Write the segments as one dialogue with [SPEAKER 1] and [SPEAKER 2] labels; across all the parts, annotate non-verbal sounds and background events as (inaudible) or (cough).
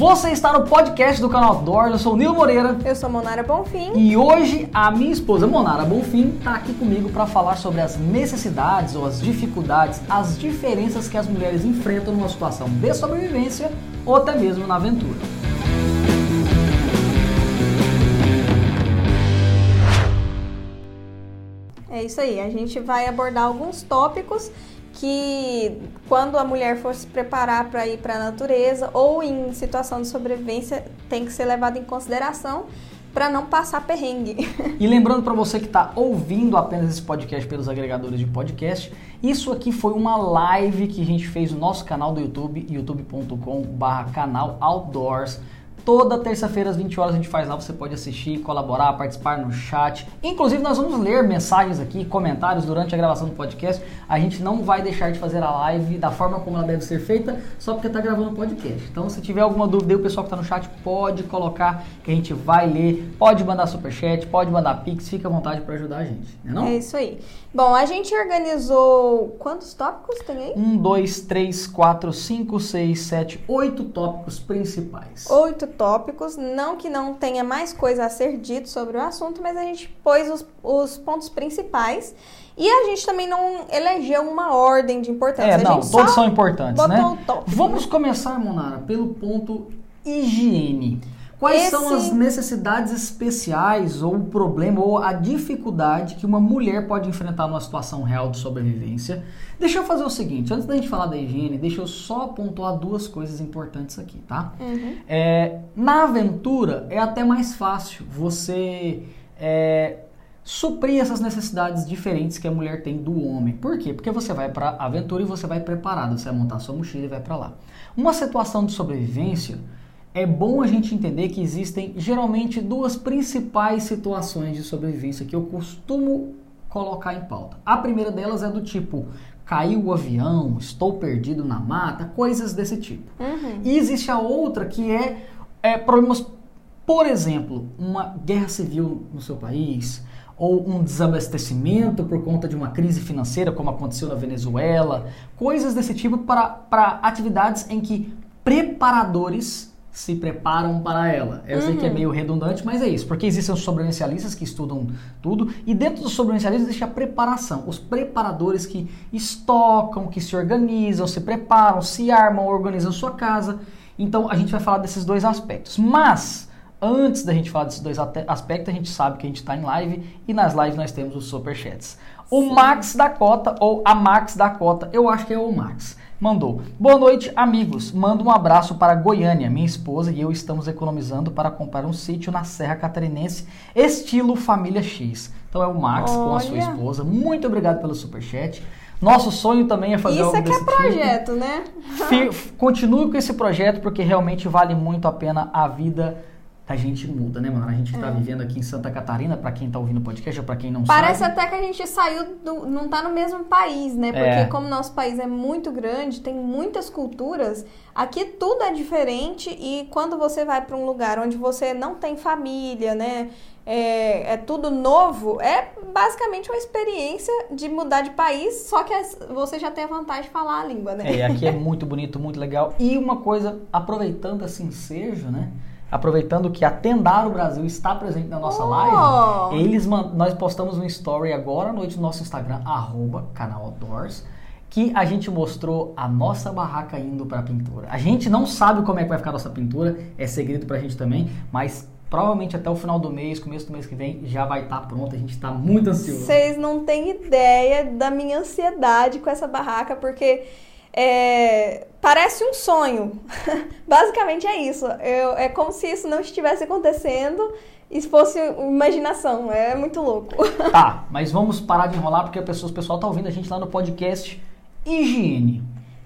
[SPEAKER 1] Você está no podcast do canal Outdoors, eu sou o Nilo Moreira.
[SPEAKER 2] Eu sou Monara Bonfim.
[SPEAKER 1] E hoje a minha esposa Monara Bonfim está aqui comigo para falar sobre as necessidades ou as dificuldades, as diferenças que as mulheres enfrentam numa situação de sobrevivência ou até mesmo na aventura.
[SPEAKER 2] É isso aí, a gente vai abordar alguns tópicos que quando a mulher for se preparar para ir para a natureza ou em situação de sobrevivência tem que ser levado em consideração para não passar perrengue. (laughs)
[SPEAKER 1] E lembrando para você que está ouvindo apenas esse podcast pelos agregadores de podcast, isso aqui foi uma live que a gente fez no nosso canal do YouTube, youtube.com/canal Outdoors Toda terça-feira às 20 horas a gente faz lá, você pode assistir, colaborar, participar no chat. Inclusive nós vamos ler mensagens aqui, comentários durante a gravação do podcast. A gente não vai deixar de fazer a live da forma como ela deve ser feita, só porque está gravando o podcast. Então se tiver alguma dúvida, o pessoal que está no chat pode colocar que a gente vai ler. Pode mandar superchat, pode mandar pix, fica à vontade para ajudar a gente,
[SPEAKER 2] né
[SPEAKER 1] não?
[SPEAKER 2] É isso aí. Bom, a gente organizou quantos tópicos tem aí?
[SPEAKER 1] Um, dois, três, quatro, cinco, seis, sete, oito tópicos principais.
[SPEAKER 2] Oito tópicos, não que não tenha mais coisa a ser dito sobre o assunto, mas a gente pôs os, os pontos principais. E a gente também não elegeu uma ordem de importância.
[SPEAKER 1] É, não, todos são importantes, né?
[SPEAKER 2] Tópico,
[SPEAKER 1] Vamos né? começar, Monara, pelo ponto higiene. Quais Esse... são as necessidades especiais ou o problema ou a dificuldade que uma mulher pode enfrentar numa situação real de sobrevivência? Deixa eu fazer o seguinte, antes da gente falar da higiene, deixa eu só pontuar duas coisas importantes aqui, tá? Uhum. É, na aventura é até mais fácil você é, suprir essas necessidades diferentes que a mulher tem do homem. Por quê? Porque você vai para a aventura e você vai preparado, você vai montar sua mochila e vai para lá. Uma situação de sobrevivência é bom a gente entender que existem geralmente duas principais situações de sobrevivência que eu costumo colocar em pauta. A primeira delas é do tipo caiu o avião, estou perdido na mata, coisas desse tipo. Uhum. E existe a outra que é, é problemas, por exemplo, uma guerra civil no seu país, ou um desabastecimento por conta de uma crise financeira, como aconteceu na Venezuela, coisas desse tipo para, para atividades em que preparadores se preparam para ela. Eu uhum. sei que é uhum. meio redundante, mas é isso, porque existem os sobrevivencialistas que estudam tudo e dentro dos sobrevivencialistas existe a preparação, os preparadores que estocam, que se organizam, se preparam, se armam, organizam sua casa. Então a gente vai falar desses dois aspectos. Mas antes da gente falar desses dois aspectos, a gente sabe que a gente está em live e nas lives nós temos os superchats. O Sim. Max da Cota ou a Max da Cota, eu acho que é o Max mandou: Boa noite, amigos. Mando um abraço para Goiânia. Minha esposa e eu estamos economizando para comprar um sítio na Serra Catarinense, estilo Família X. Então é o Max Olha. com a sua esposa. Muito obrigado pelo superchat. Nosso sonho também é fazer
[SPEAKER 2] Isso
[SPEAKER 1] algo
[SPEAKER 2] é que é projeto, tipo. né?
[SPEAKER 1] Continue com esse projeto porque realmente vale muito a pena a vida a gente muda, né, mano? A gente que tá é. vivendo aqui em Santa Catarina, para quem tá ouvindo o podcast ou pra quem não
[SPEAKER 2] Parece
[SPEAKER 1] sabe.
[SPEAKER 2] Parece até que a gente saiu do. não tá no mesmo país, né? Porque é. como nosso país é muito grande, tem muitas culturas, aqui tudo é diferente e quando você vai para um lugar onde você não tem família, né? É, é, tudo novo, é basicamente uma experiência de mudar de país, só que você já tem a vantagem de falar a língua, né?
[SPEAKER 1] É, aqui é muito bonito, muito legal. E uma coisa, aproveitando esse ensejo, né? Aproveitando que a Tendaro Brasil está presente na nossa oh. live, eles nós postamos um story agora à noite no nosso Instagram, arroba canal Outdoors, que a gente mostrou a nossa barraca indo para a pintura. A gente não sabe como é que vai ficar a nossa pintura, é segredo para a gente também, mas provavelmente até o final do mês, começo do mês que vem, já vai estar tá pronta. A gente está muito ansioso.
[SPEAKER 2] Vocês não têm ideia da minha ansiedade com essa barraca, porque é, parece um sonho. (laughs) Basicamente é isso. Eu, é como se isso não estivesse acontecendo e fosse imaginação. É muito louco. (laughs)
[SPEAKER 1] Tá, mas vamos parar de enrolar porque a pessoa, o pessoal tá ouvindo a gente lá no podcast Higiene.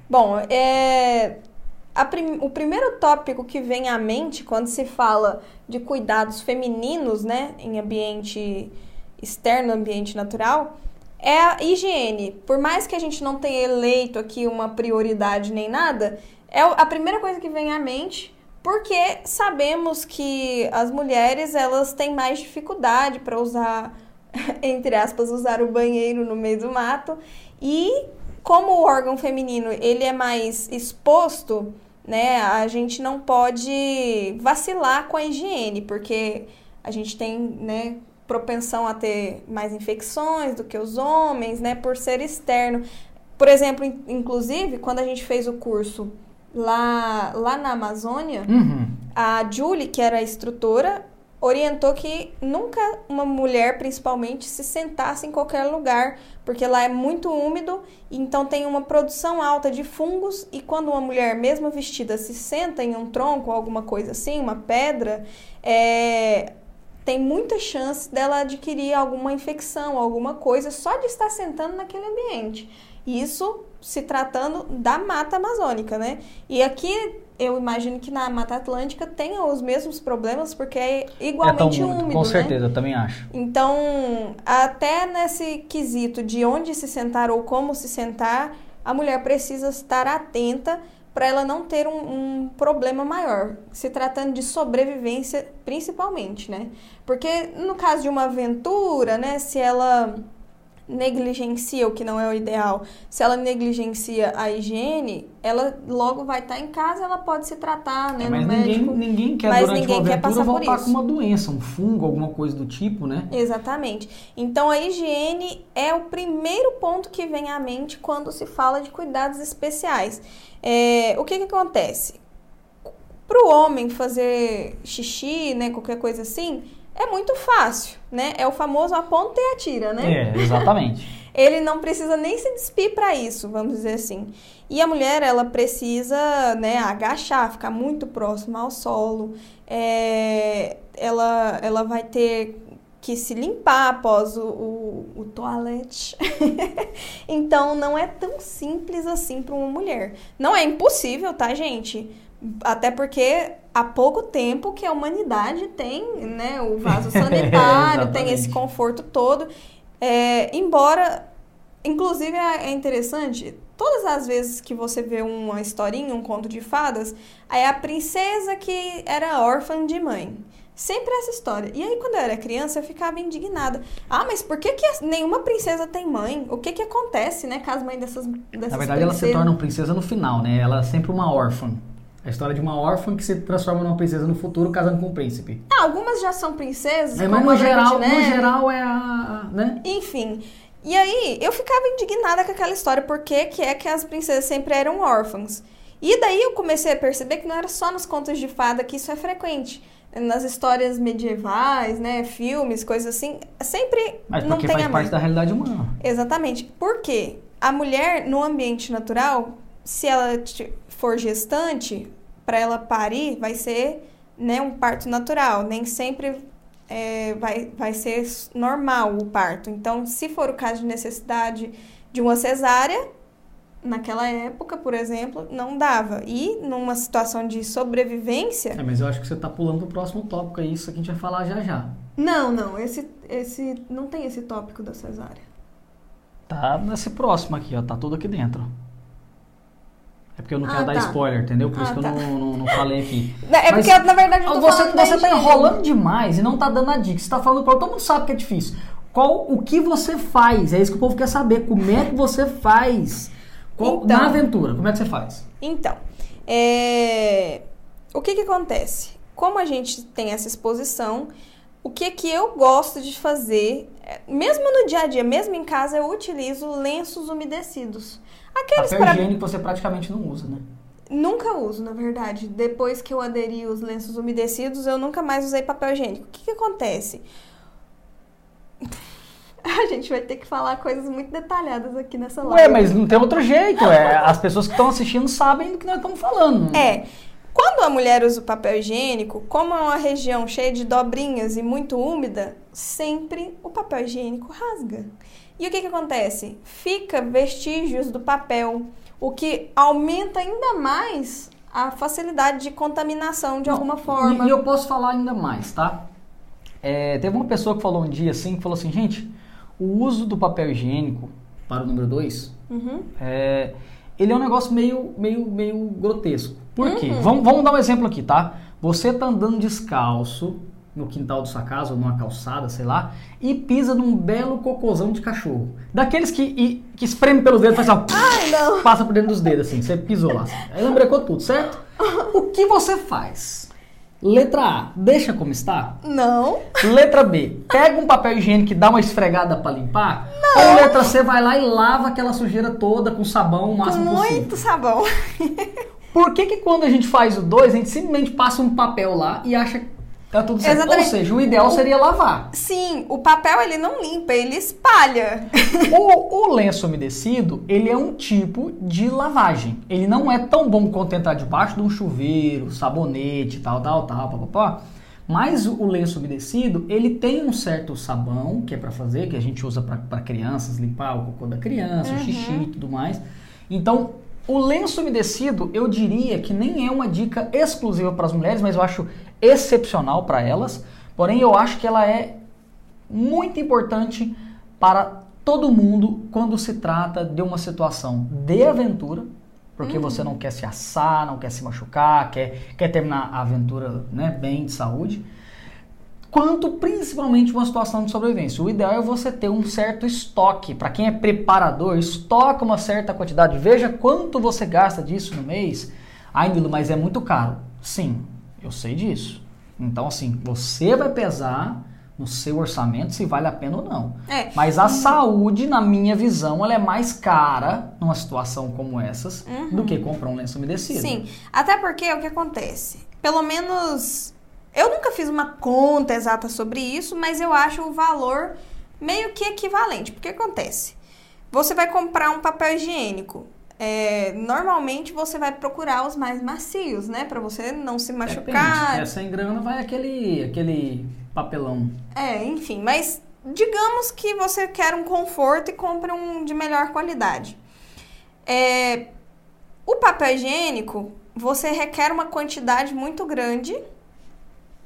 [SPEAKER 2] Bom, é, prim, o primeiro tópico que vem à mente quando se fala de cuidados femininos, né, em ambiente externo, ambiente natural, é a higiene. Por mais que a gente não tenha eleito aqui uma prioridade nem nada, é a primeira coisa que vem à mente, porque sabemos que as mulheres elas têm mais dificuldade para usar, (laughs) entre aspas, usar o banheiro no meio do mato e como o órgão feminino ele é mais exposto né, a gente não pode vacilar com a higiene, porque a gente tem, né, propensão a ter mais infecções do que os homens, né, por ser externo. Por exemplo, inclusive, quando a gente fez o curso lá, lá na Amazônia,
[SPEAKER 1] Uhum.
[SPEAKER 2] a Julie, que era a instrutora, orientou que nunca uma mulher, principalmente, se sentasse em qualquer lugar, porque lá é muito úmido, então tem uma produção alta de fungos, e quando uma mulher, mesmo vestida, se senta em um tronco, alguma coisa assim, uma pedra, é, tem muita chance dela adquirir alguma infecção, alguma coisa, só de estar sentando naquele ambiente. Isso se tratando da mata amazônica, né? E aqui eu imagino que na Mata Atlântica tenha os mesmos problemas, porque é igualmente
[SPEAKER 1] é tão
[SPEAKER 2] úmido,
[SPEAKER 1] Com
[SPEAKER 2] né?
[SPEAKER 1] certeza, eu também acho.
[SPEAKER 2] Então, até nesse quesito de onde se sentar ou como se sentar, a mulher precisa estar atenta para ela não ter um, um, problema maior, se tratando de sobrevivência principalmente, né? Porque no caso de uma aventura, né, se ela negligencia o que não é o ideal, se ela negligencia a higiene, ela logo vai estar em casa, ela pode se tratar, né,
[SPEAKER 1] É, mas
[SPEAKER 2] no
[SPEAKER 1] ninguém,
[SPEAKER 2] médico.
[SPEAKER 1] ninguém quer
[SPEAKER 2] mas
[SPEAKER 1] durante
[SPEAKER 2] ninguém
[SPEAKER 1] uma
[SPEAKER 2] quer passar por
[SPEAKER 1] voltar
[SPEAKER 2] isso.
[SPEAKER 1] com uma doença, um fungo, alguma coisa do tipo, né?
[SPEAKER 2] Exatamente. Então a higiene é o primeiro ponto que vem à mente quando se fala de cuidados especiais. É, o que, que acontece? Para o homem fazer xixi, né, qualquer coisa assim, é muito fácil, né? É o famoso aponta e atira, né?
[SPEAKER 1] É, exatamente. (laughs)
[SPEAKER 2] Ele não precisa nem se despir para isso, vamos dizer assim. E a mulher, ela precisa, né, agachar, ficar muito próxima ao solo. É, ela, ela vai ter que se limpar após o, o, o toalete. (laughs) então, não é tão simples assim para uma mulher. Não é impossível, tá, gente? Até porque há pouco tempo que a humanidade tem né, o vaso sanitário, (laughs) tem esse conforto todo. É, embora, inclusive é interessante, todas as vezes que você vê uma historinha, um conto de fadas, é a princesa que era órfã de mãe. Sempre essa história. E aí, quando eu era criança, eu ficava indignada. Ah, mas por que, que nenhuma princesa tem mãe? O que que acontece, né, com as mães dessas, dessas
[SPEAKER 1] Na verdade, ela se
[SPEAKER 2] princesas?
[SPEAKER 1] torna uma princesa no final, né? Ela é sempre uma órfã. A história de uma órfã que se transforma numa princesa no futuro casando com um príncipe.
[SPEAKER 2] Ah, algumas já são princesas,
[SPEAKER 1] É, mas no geral,
[SPEAKER 2] de
[SPEAKER 1] no geral é a. né?
[SPEAKER 2] Enfim. E aí, eu ficava indignada com aquela história, porque que é que as princesas sempre eram órfãs. E daí eu comecei a perceber que não era só nos contos de fada que isso é frequente. Nas histórias medievais, né, filmes, coisas assim, sempre
[SPEAKER 1] Mas
[SPEAKER 2] não tem
[SPEAKER 1] faz
[SPEAKER 2] a
[SPEAKER 1] parte da realidade humana.
[SPEAKER 2] Exatamente. Por quê? A mulher, no ambiente natural, se ela for gestante, para ela parir, vai ser né, um parto natural. Nem sempre é, vai, vai ser normal o parto. Então, se for o caso de necessidade de uma cesárea, naquela época, por exemplo, não dava. E numa situação de sobrevivência.
[SPEAKER 1] É, mas eu acho que você tá pulando pro próximo tópico aí, isso que a gente vai falar já já.
[SPEAKER 2] Não, não, esse, esse não tem esse tópico da cesárea.
[SPEAKER 1] Tá nesse próximo aqui, ó. Tá tudo aqui dentro. É porque eu não
[SPEAKER 2] Ah,
[SPEAKER 1] quero dar
[SPEAKER 2] tá.
[SPEAKER 1] spoiler, entendeu? Por isso
[SPEAKER 2] Ah,
[SPEAKER 1] que eu
[SPEAKER 2] tá.
[SPEAKER 1] não, não, não falei aqui. (laughs)
[SPEAKER 2] É
[SPEAKER 1] Mas
[SPEAKER 2] porque, na verdade, eu tô
[SPEAKER 1] você, você tá enrolando demais e não tá dando a dica. Você tá falando qual todo mundo sabe que é difícil. Qual o que você faz? É isso que o povo quer saber. Como é que você faz? Qual-
[SPEAKER 2] Então.
[SPEAKER 1] na aventura, como é que você faz?
[SPEAKER 2] Então, é, o que que acontece? Como a gente tem essa exposição, o que que eu gosto de fazer, é, mesmo no dia a dia, mesmo em casa, eu utilizo lenços umedecidos. Aqueles
[SPEAKER 1] Papel
[SPEAKER 2] para
[SPEAKER 1] higiênico você praticamente não usa, né?
[SPEAKER 2] Nunca uso, na verdade. Depois que eu aderi os lenços umedecidos, eu nunca mais usei papel higiênico. O que, que acontece? (laughs) A gente vai ter que falar coisas muito detalhadas aqui nessa live.
[SPEAKER 1] Ué, mas não tem outro jeito. É, as pessoas que estão assistindo sabem do que nós estamos falando.
[SPEAKER 2] É. Quando a mulher usa o papel higiênico, como é uma região cheia de dobrinhas e muito úmida, sempre o papel higiênico rasga. E o que, que acontece? Fica vestígios do papel, o que aumenta ainda mais a facilidade de contaminação de alguma forma.
[SPEAKER 1] E, eu posso falar ainda mais, tá? É, teve uma pessoa que falou um dia assim, que falou assim, gente, o uso do papel higiênico, para o número 2,
[SPEAKER 2] Uhum.
[SPEAKER 1] é, ele é um negócio meio, meio, meio grotesco. Por quê?
[SPEAKER 2] Uhum.
[SPEAKER 1] Vamos, vamos dar um exemplo aqui, tá? Você tá andando descalço no quintal da sua casa ou numa calçada, sei lá, e pisa num belo cocôzão de cachorro. Daqueles que, e, que espreme pelos dedos, faz assim,
[SPEAKER 2] Ai,
[SPEAKER 1] passa por dentro dos dedos, assim, você pisou lá. Assim. Aí lembrecou tudo, certo? O que você faz? Letra A, deixa como está?
[SPEAKER 2] Não.
[SPEAKER 1] Letra B, pega um papel higiênico e dá uma esfregada para limpar? Não. Ou letra C, vai lá e lava aquela sujeira toda com sabão o máximo
[SPEAKER 2] com
[SPEAKER 1] possível?
[SPEAKER 2] muito sabão.
[SPEAKER 1] Por que, que quando a gente faz o 2, a gente simplesmente passa um papel lá e acha que tá tudo certo?
[SPEAKER 2] Exatamente.
[SPEAKER 1] Ou seja, o ideal seria lavar.
[SPEAKER 2] Sim, o papel ele não limpa, ele espalha. (laughs)
[SPEAKER 1] o, o lenço umedecido, ele é um tipo de lavagem. Ele não é tão bom quanto entrar debaixo de um chuveiro, sabonete, tal, tal, tal, papapá. Mas o lenço umedecido, ele tem um certo sabão, que é para fazer, que a gente usa para crianças, limpar o cocô da criança, uhum. o xixi e tudo mais. Então, o lenço umedecido, eu diria que nem é uma dica exclusiva para as mulheres, mas eu acho excepcional para elas. Porém, eu acho que ela é muito importante para todo mundo quando se trata de uma situação de aventura, porque uhum. você não quer se assar, não quer se machucar, quer, quer terminar a aventura né, bem de saúde quanto principalmente uma situação de sobrevivência. O ideal é você ter um certo estoque. Para quem é preparador, estoca uma certa quantidade. Veja quanto você gasta disso no mês. Ai, Nilo, mas é muito caro. Sim, eu sei disso. Então, assim, você vai pesar no seu orçamento se vale a pena ou não.
[SPEAKER 2] É.
[SPEAKER 1] Mas a saúde, na minha visão, ela é mais cara numa situação como essas uhum. do que comprar um lenço umedecido.
[SPEAKER 2] Sim, até porque o que acontece? Pelo menos eu nunca fiz uma conta exata sobre isso, mas eu acho o valor meio que equivalente. Porque acontece? Você vai comprar um papel higiênico. É, normalmente você vai procurar os mais macios, né? Pra você não se machucar.
[SPEAKER 1] É, 100 gramas vai aquele, aquele papelão.
[SPEAKER 2] É, enfim, mas digamos que você quer um conforto e compre um de melhor qualidade. É, o papel higiênico, você requer uma quantidade muito grande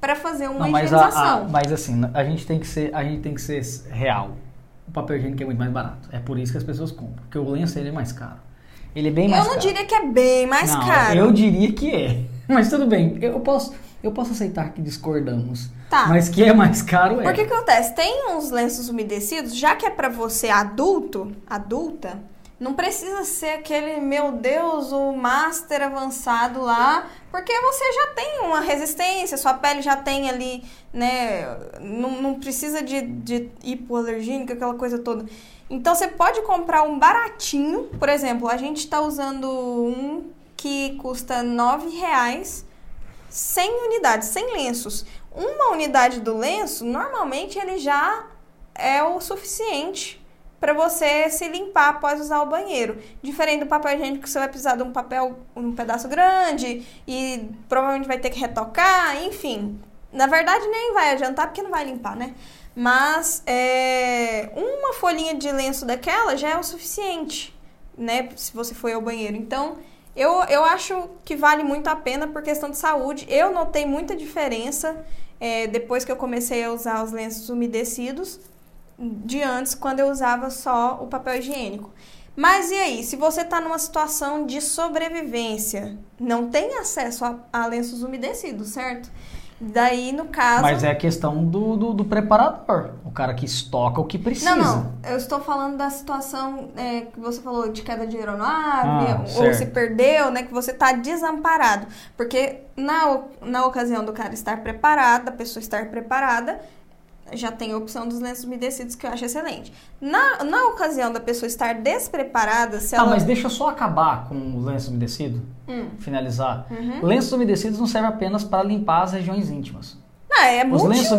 [SPEAKER 2] para fazer uma não,
[SPEAKER 1] mas higienização. A, a, mas assim, a gente tem que ser, a gente tem que ser real. O papel higiênico é muito mais barato. É por isso que as pessoas compram, porque o lenço ele é mais caro. Ele é bem mais
[SPEAKER 2] caro.
[SPEAKER 1] Eu
[SPEAKER 2] não diria que é bem mais
[SPEAKER 1] não,
[SPEAKER 2] caro.
[SPEAKER 1] Eu diria que é. Mas tudo bem, eu posso, eu posso aceitar que discordamos.
[SPEAKER 2] Tá.
[SPEAKER 1] Mas que é mais caro é.
[SPEAKER 2] Porque que acontece? Tem uns lenços umedecidos, já que é para você adulto, adulta, não precisa ser aquele, meu Deus, o master avançado lá, porque você já tem uma resistência, sua pele já tem ali, né? Não, não precisa de, de hipoalergênica, aquela coisa toda. Então você pode comprar um baratinho, por exemplo, a gente está usando um que custa nove reais, 100 unidades, 100 lenços. Uma unidade do lenço, normalmente ele já é o suficiente para você se limpar após usar o banheiro. Diferente do papel higiênico, que você vai precisar de um papel, um pedaço grande e provavelmente vai ter que retocar, enfim. Na verdade, nem vai adiantar porque não vai limpar, né? Mas é, uma folhinha de lenço daquela já é o suficiente, né? Se você for ao banheiro. Então, eu, eu acho que vale muito a pena por questão de saúde. Eu notei muita diferença é, depois que eu comecei a usar os lenços umedecidos de antes, quando eu usava só o papel higiênico. Mas e aí, se você está numa situação de sobrevivência, não tem acesso a, a, lenços umedecidos, certo? Daí, no caso.
[SPEAKER 1] Mas é a questão do, do, do, preparador, o cara que estoca o que precisa.
[SPEAKER 2] Não, não. Eu estou falando da situação é, que você falou de queda de aeronave, ah, ou se perdeu, né? Que você está desamparado. Porque na, na ocasião do cara estar preparado, da pessoa estar preparada, já tem a opção dos lenços umedecidos que eu acho excelente. Na, na ocasião da pessoa estar despreparada, se
[SPEAKER 1] ah, ela... Ah, mas deixa eu só acabar com o lenço umedecido,
[SPEAKER 2] hum.
[SPEAKER 1] finalizar. Uhum. Lenços umedecidos não servem apenas para limpar as regiões íntimas.
[SPEAKER 2] Não, é
[SPEAKER 1] Os lenços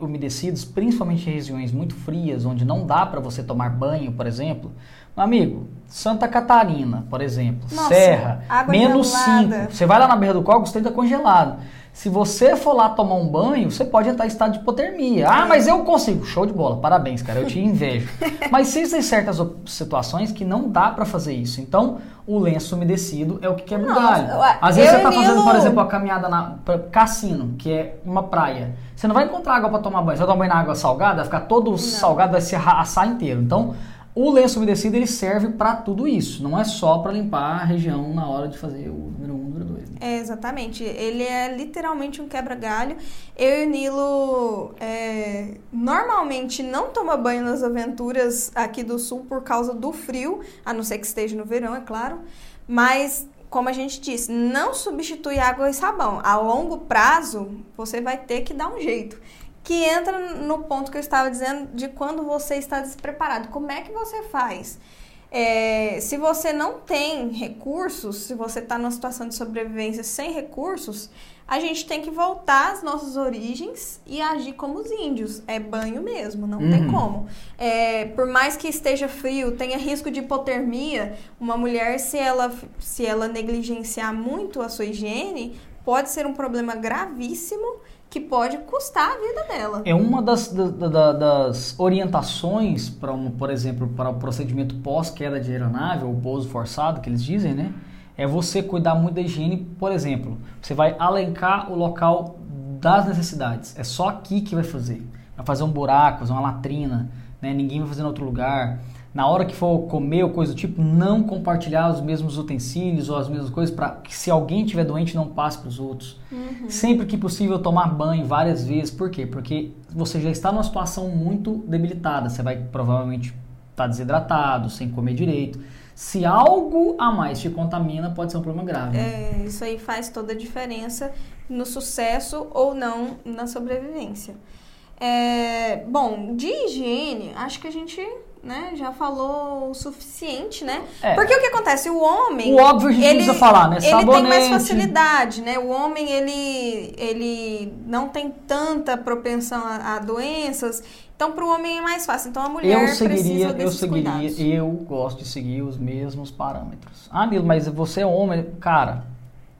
[SPEAKER 1] umedecidos, principalmente em regiões muito frias, onde não dá para você tomar banho, por exemplo. Meu amigo, Santa Catarina, por exemplo,
[SPEAKER 2] Nossa,
[SPEAKER 1] Serra, menos 5. Você vai lá na Berra do você está congelado. Se você for lá tomar um banho, você pode entrar em estado de hipotermia. Ah, mas eu consigo. Show de bola. Parabéns, cara. Eu te invejo. (laughs) mas existem certas situações que não dá para fazer isso. Então, o lenço umedecido é o que quebra o galho. Às vezes você tá fazendo, por exemplo, a caminhada na pra Cassino, que é uma praia. Você não vai encontrar água para tomar banho. Você vai tomar banho na água salgada, vai ficar todo não. salgado, vai se assar inteiro. Então, o lenço umedecido ele serve para tudo isso. Não é só para limpar a região na hora de fazer o número 1, um, número 2. Né?
[SPEAKER 2] É, exatamente. Ele é literalmente um quebra-galho. Eu e o Nilo é, normalmente não toma banho nas aventuras aqui do sul por causa do frio, a não ser que esteja no verão, é claro. Mas como a gente disse, não substitui água e sabão. A longo prazo, você vai ter que dar um jeito. Que entra no ponto que eu estava dizendo de quando você está despreparado. Como é que você faz? É, se você não tem recursos, se você está numa situação de sobrevivência sem recursos, a gente tem que voltar às nossas origens e agir como os índios. É banho mesmo, não uhum. tem como. É, por mais que esteja frio, tenha risco de hipotermia, uma mulher, se ela, se ela negligenciar muito a sua higiene, pode ser um problema gravíssimo que pode custar a vida dela.
[SPEAKER 1] É uma das, da, da, das orientações para, um, por exemplo, para o procedimento pós-queda de aeronave ou pouso forçado, que eles dizem, né? É você cuidar muito da higiene, por exemplo, você vai alencar o local das necessidades. É só aqui que vai fazer. Vai fazer um buraco, fazer uma latrina, né? Ninguém vai fazer em outro lugar na hora que for comer ou coisa do tipo, não compartilhar os mesmos utensílios ou as mesmas coisas para que se alguém tiver doente não passe para os outros. Uhum. Sempre que possível tomar banho várias vezes. Por quê? Porque você já está numa situação muito debilitada. Você vai provavelmente estar tá desidratado, sem comer direito. Se algo a mais te contamina, pode ser um problema grave.
[SPEAKER 2] É, isso aí faz toda a diferença no sucesso ou não na sobrevivência. É, bom, de higiene, acho que a gente né, já falou o suficiente, né? É. Porque o que acontece? O homem.
[SPEAKER 1] O óbvio a gente ele, precisa falar, né?
[SPEAKER 2] Sabonete. Ele tem mais facilidade, né? O homem, ele, ele não tem tanta propensão a, a doenças. Então, para o homem é mais fácil. Então, a mulher eu seguiria,
[SPEAKER 1] eu seguiria,
[SPEAKER 2] cuidados.
[SPEAKER 1] eu gosto de seguir os mesmos parâmetros. Ah, Milo, mas você é homem, cara.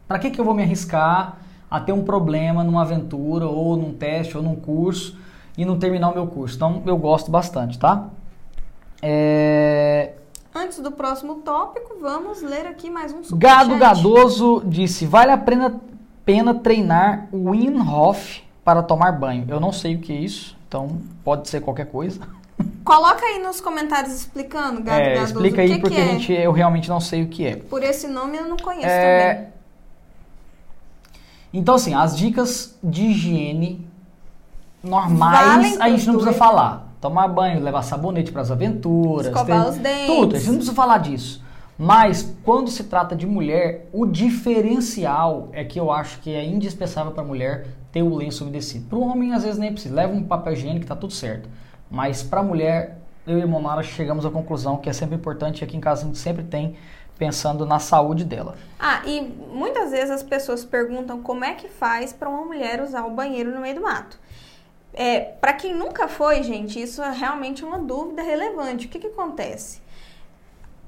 [SPEAKER 1] Para que que eu vou me arriscar a ter um problema numa aventura ou num teste ou num curso e não terminar o meu curso? Então, eu gosto bastante, tá?
[SPEAKER 2] É... Antes do próximo tópico, vamos ler aqui mais um
[SPEAKER 1] superchat. Gado Gadoso disse: Vale a pena, pena treinar o Winhoff para tomar banho. Eu não sei o que é isso, então pode ser qualquer coisa. (laughs)
[SPEAKER 2] Coloca aí nos comentários explicando, Gado é, Gadoso.
[SPEAKER 1] Explica aí,
[SPEAKER 2] que
[SPEAKER 1] porque
[SPEAKER 2] que é.
[SPEAKER 1] a gente, eu realmente não sei o que é.
[SPEAKER 2] Por esse nome eu não conheço é... também.
[SPEAKER 1] Então, assim, as dicas de higiene normais a gente não precisa falar tomar banho, levar sabonete para as aventuras,
[SPEAKER 2] escovar os dentes,
[SPEAKER 1] tudo. A gente não precisa falar disso. Mas quando se trata de mulher, o diferencial é que eu acho que é indispensável para a mulher ter o lenço umedecido. Para o homem às vezes nem precisa, leva um papel higiênico tá tudo certo. Mas para a mulher, eu e a Monara chegamos à conclusão que é sempre importante, aqui em casa a gente sempre tem pensando na saúde dela.
[SPEAKER 2] Ah, e muitas vezes as pessoas perguntam como é que faz para uma mulher usar o banheiro no meio do mato. É, para quem nunca foi, gente, isso é realmente uma dúvida relevante. O que, que acontece?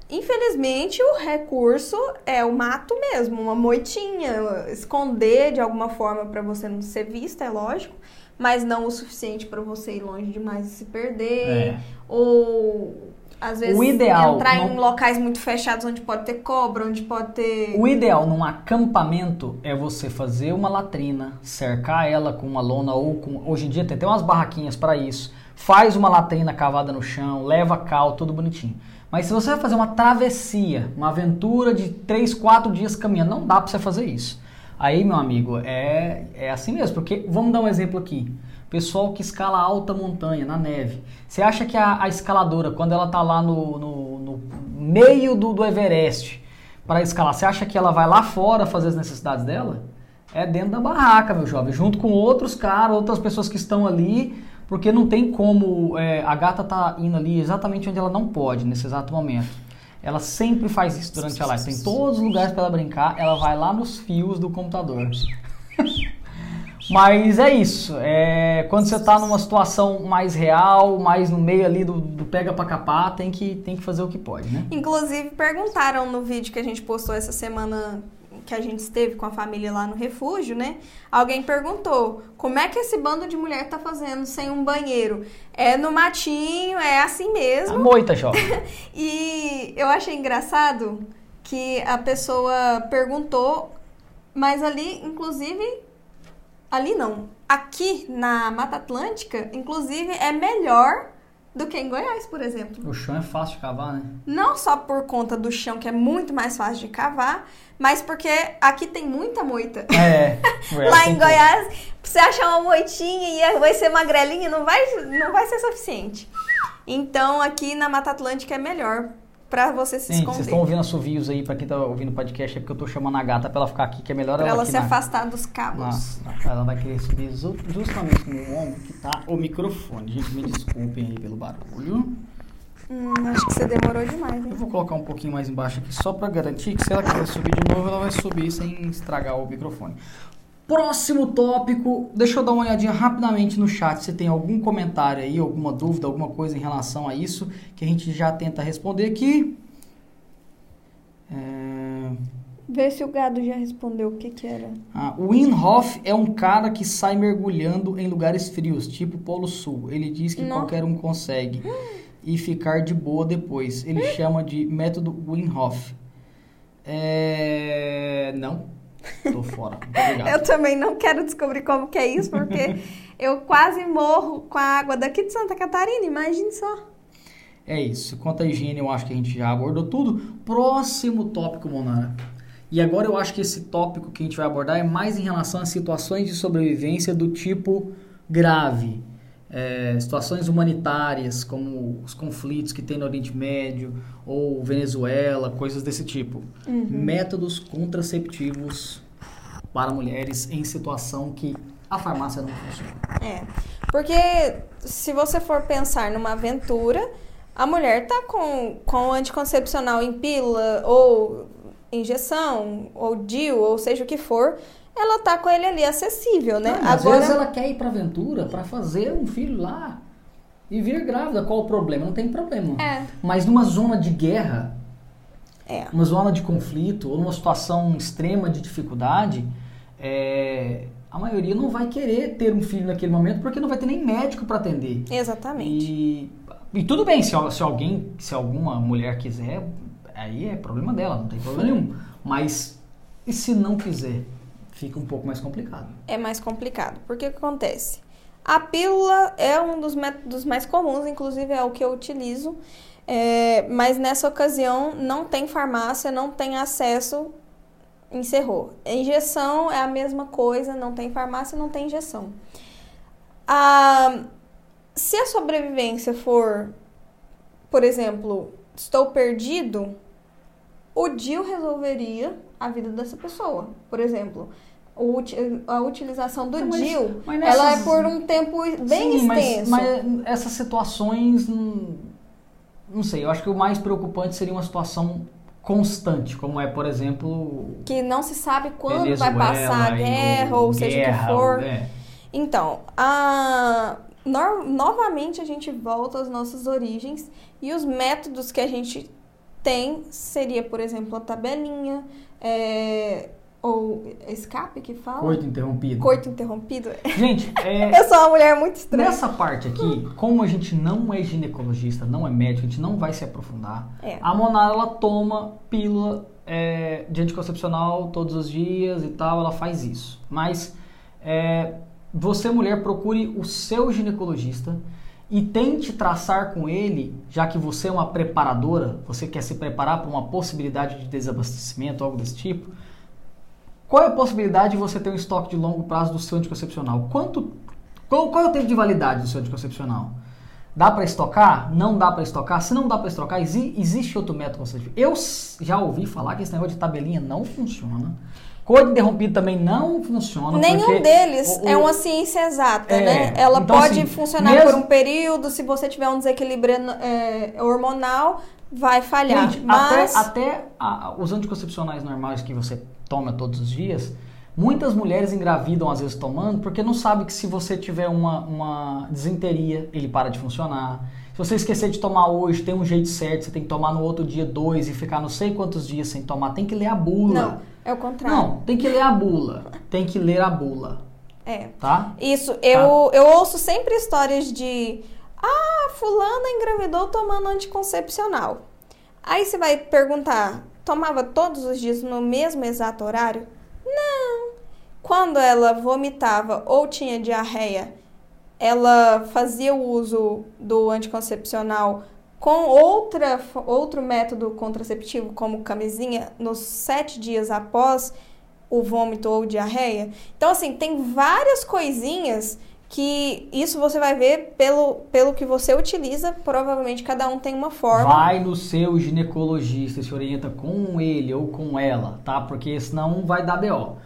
[SPEAKER 2] Infelizmente, o recurso é o mato mesmo, uma moitinha, esconder de alguma forma para você não ser vista, é lógico, mas não o suficiente para você ir longe demais e se perder, é. ou às vezes
[SPEAKER 1] o ideal,
[SPEAKER 2] entrar em locais muito fechados onde pode ter cobra, onde pode ter.
[SPEAKER 1] O ideal num acampamento é você fazer uma latrina, cercar ela com uma lona ou com. Hoje em dia tem até umas barraquinhas para isso. Faz uma latrina cavada no chão, leva cal, tudo bonitinho. Mas se você vai fazer uma travessia, uma aventura de 3, 4 dias caminhando, não dá para você fazer isso. Aí, meu amigo, é, é assim mesmo. Porque, vamos dar um exemplo aqui pessoal que escala alta montanha, na neve. Você acha que a, a escaladora, quando ela está lá no, no, no meio do, do Everest para escalar, você acha que ela vai lá fora fazer as necessidades dela? É dentro da barraca, meu jovem, junto com outros caras, outras pessoas que estão ali, porque não tem como. É, a gata tá indo ali exatamente onde ela não pode, nesse exato momento. Ela sempre faz isso durante a live. Tem todos os lugares para ela brincar, ela vai lá nos fios do computador. (laughs) Mas é isso. É, quando você está numa situação mais real, mais no meio ali do, do, pega pra capar, tem que, tem que fazer o que pode, né?
[SPEAKER 2] Inclusive, perguntaram no vídeo que a gente postou essa semana que a gente esteve com a família lá no refúgio, né? Alguém perguntou como é que esse bando de mulher tá fazendo sem um banheiro? É no matinho, é assim mesmo. A
[SPEAKER 1] moita, jovem. (laughs)
[SPEAKER 2] e eu achei engraçado que a pessoa perguntou, mas ali, inclusive, Ali não. Aqui na Mata Atlântica, inclusive, é melhor do que em Goiás, por exemplo.
[SPEAKER 1] O chão é fácil de cavar, né?
[SPEAKER 2] Não só por conta do chão, que é muito mais fácil de cavar, mas porque aqui tem muita moita.
[SPEAKER 1] É. (laughs)
[SPEAKER 2] Lá em Goiás, você achar uma moitinha e vai ser magrelinha, não vai, não vai ser suficiente. Então, aqui na Mata Atlântica é melhor. Pra você se
[SPEAKER 1] Sim,
[SPEAKER 2] esconder.
[SPEAKER 1] vocês estão ouvindo assovios aí, pra quem tá ouvindo o podcast, é porque eu tô chamando a gata pra ela ficar aqui, que é melhor
[SPEAKER 2] Pra
[SPEAKER 1] ela
[SPEAKER 2] ela se
[SPEAKER 1] na-
[SPEAKER 2] afastar dos cabos.
[SPEAKER 1] na- Ela vai querer subir ju- justamente no ombro que tá o microfone. Gente, me desculpem aí pelo barulho.
[SPEAKER 2] Hum, acho que você demorou demais,
[SPEAKER 1] Eu
[SPEAKER 2] hein?
[SPEAKER 1] vou colocar um pouquinho mais embaixo aqui, só pra garantir que se ela quiser subir de novo, ela vai subir sem estragar o microfone. Próximo tópico, deixa eu dar uma olhadinha rapidamente no chat, se tem algum comentário aí, alguma dúvida, alguma coisa em relação a isso, que a gente já tenta responder aqui. É...
[SPEAKER 2] Vê se o gado já respondeu o que que era.
[SPEAKER 1] Ah, o Winhoff é um cara que sai mergulhando em lugares frios, tipo Polo Sul. Ele diz que
[SPEAKER 2] Não.
[SPEAKER 1] qualquer um consegue e ficar de boa depois. Ele chama de método Winhoff. É... Não, tô fora. Obrigado.
[SPEAKER 2] Eu também não quero descobrir como que é isso, porque (laughs) eu quase morro com a água daqui de Santa Catarina, imagine só.
[SPEAKER 1] É isso. Quanto à higiene, eu acho que a gente já abordou tudo. Próximo tópico, Monara. E agora eu acho que esse tópico que a gente vai abordar é mais em relação a situações de sobrevivência do tipo grave. É, situações humanitárias, como os conflitos que tem no Oriente Médio, ou Venezuela, coisas desse tipo. Métodos contraceptivos para mulheres em situação que a farmácia não funciona.
[SPEAKER 2] É, porque se você for pensar numa aventura, a mulher tá com, com anticoncepcional em pílula ou injeção, ou DIU, ou seja o que for, ela tá com ele ali acessível, né?
[SPEAKER 1] Não, Às vezes ela quer ir pra aventura pra fazer um filho lá e vir grávida. Qual o problema? Não tem problema.
[SPEAKER 2] É.
[SPEAKER 1] Mas numa zona de guerra,
[SPEAKER 2] É.
[SPEAKER 1] numa zona de conflito ou numa situação extrema de dificuldade, é, a maioria não vai querer ter um filho naquele momento porque não vai ter nem médico pra atender.
[SPEAKER 2] Exatamente.
[SPEAKER 1] E, e tudo bem, se, se alguém, se alguma mulher quiser, aí é problema dela, não tem problema nenhum. Mas e se não quiser? Fica um pouco mais complicado.
[SPEAKER 2] É mais complicado. Porque que acontece? A pílula é um dos métodos mais comuns, inclusive é o que eu utilizo. É, mas nessa ocasião não tem farmácia, não tem acesso, encerrou. A injeção é a mesma coisa, não tem farmácia, não tem injeção. A, se a sobrevivência for, por exemplo, estou perdido, o DIU resolveria a vida dessa pessoa. Por exemplo, a utilização do
[SPEAKER 1] mas-
[SPEAKER 2] DIU,
[SPEAKER 1] mas
[SPEAKER 2] ela é
[SPEAKER 1] nessas-
[SPEAKER 2] por um tempo bem
[SPEAKER 1] Sim, mas-
[SPEAKER 2] extenso.
[SPEAKER 1] Mas, essas situações, não sei, eu acho que o mais preocupante seria uma situação constante, como é, por exemplo,
[SPEAKER 2] Que não se sabe quando vai
[SPEAKER 1] Venezuela
[SPEAKER 2] passar a guerra,
[SPEAKER 1] o-
[SPEAKER 2] ou seja o
[SPEAKER 1] guerra,
[SPEAKER 2] que for.
[SPEAKER 1] é.
[SPEAKER 2] Então, a... no- novamente a gente volta às nossas origens e os métodos que a gente tem seria, por exemplo, a tabelinha, é, ou escape que fala?
[SPEAKER 1] Coito interrompido.
[SPEAKER 2] Coito interrompido.
[SPEAKER 1] Gente, (laughs) é,
[SPEAKER 2] Eu sou uma mulher muito estranha.
[SPEAKER 1] nessa parte aqui, como a gente não é ginecologista, não é médico, a gente não vai se aprofundar.
[SPEAKER 2] É.
[SPEAKER 1] A Monara, ela toma pílula é, de anticoncepcional todos os dias e tal, ela faz isso. Mas é, você, mulher, procure o seu ginecologista e tente traçar com ele, já que você é uma preparadora, você quer se preparar para uma possibilidade de desabastecimento, algo desse tipo. Qual é a possibilidade de você ter um estoque de longo prazo do seu anticoncepcional? Quanto, qual, qual é o tempo de validade do seu anticoncepcional? Dá para estocar? Não dá para estocar? Se não dá para estocar, exi- existe outro método contraceptivo. Eu já ouvi falar que esse negócio de tabelinha não funciona. Cor interrompido também não funciona.
[SPEAKER 2] Nenhum deles
[SPEAKER 1] o- o-
[SPEAKER 2] é uma ciência exata,
[SPEAKER 1] É,
[SPEAKER 2] né? Ela
[SPEAKER 1] então,
[SPEAKER 2] pode
[SPEAKER 1] assim,
[SPEAKER 2] funcionar
[SPEAKER 1] mesmo-
[SPEAKER 2] por um período, se você tiver um desequilíbrio é, hormonal, vai falhar.
[SPEAKER 1] Gente,
[SPEAKER 2] Mas
[SPEAKER 1] até, até a- os anticoncepcionais normais que você toma todos os dias, muitas mulheres engravidam às vezes tomando porque não sabe que se você tiver uma, uma desinteria, ele para de funcionar. Se você esquecer de tomar hoje, tem um jeito certo, você tem que tomar no outro dia dois e ficar não sei quantos dias sem tomar. Tem que ler a bula.
[SPEAKER 2] não, é o contrário.
[SPEAKER 1] Não, tem que ler a bula. Tem que ler a bula,
[SPEAKER 2] É.
[SPEAKER 1] tá?
[SPEAKER 2] Isso, eu, eu ouço sempre histórias de ah, fulana engravidou tomando anticoncepcional. Aí você vai perguntar, tomava todos os dias no mesmo exato horário? Não. Quando ela vomitava ou tinha diarreia, ela fazia o uso do anticoncepcional com outra, outro método contraceptivo, como camisinha, nos sete dias após o vômito ou diarreia. Então, assim, tem várias coisinhas que isso você vai ver pelo, pelo que você utiliza, provavelmente cada um tem uma forma.
[SPEAKER 1] Vai no seu ginecologista, se orienta com ele ou com ela, tá? Porque senão vai dar BO.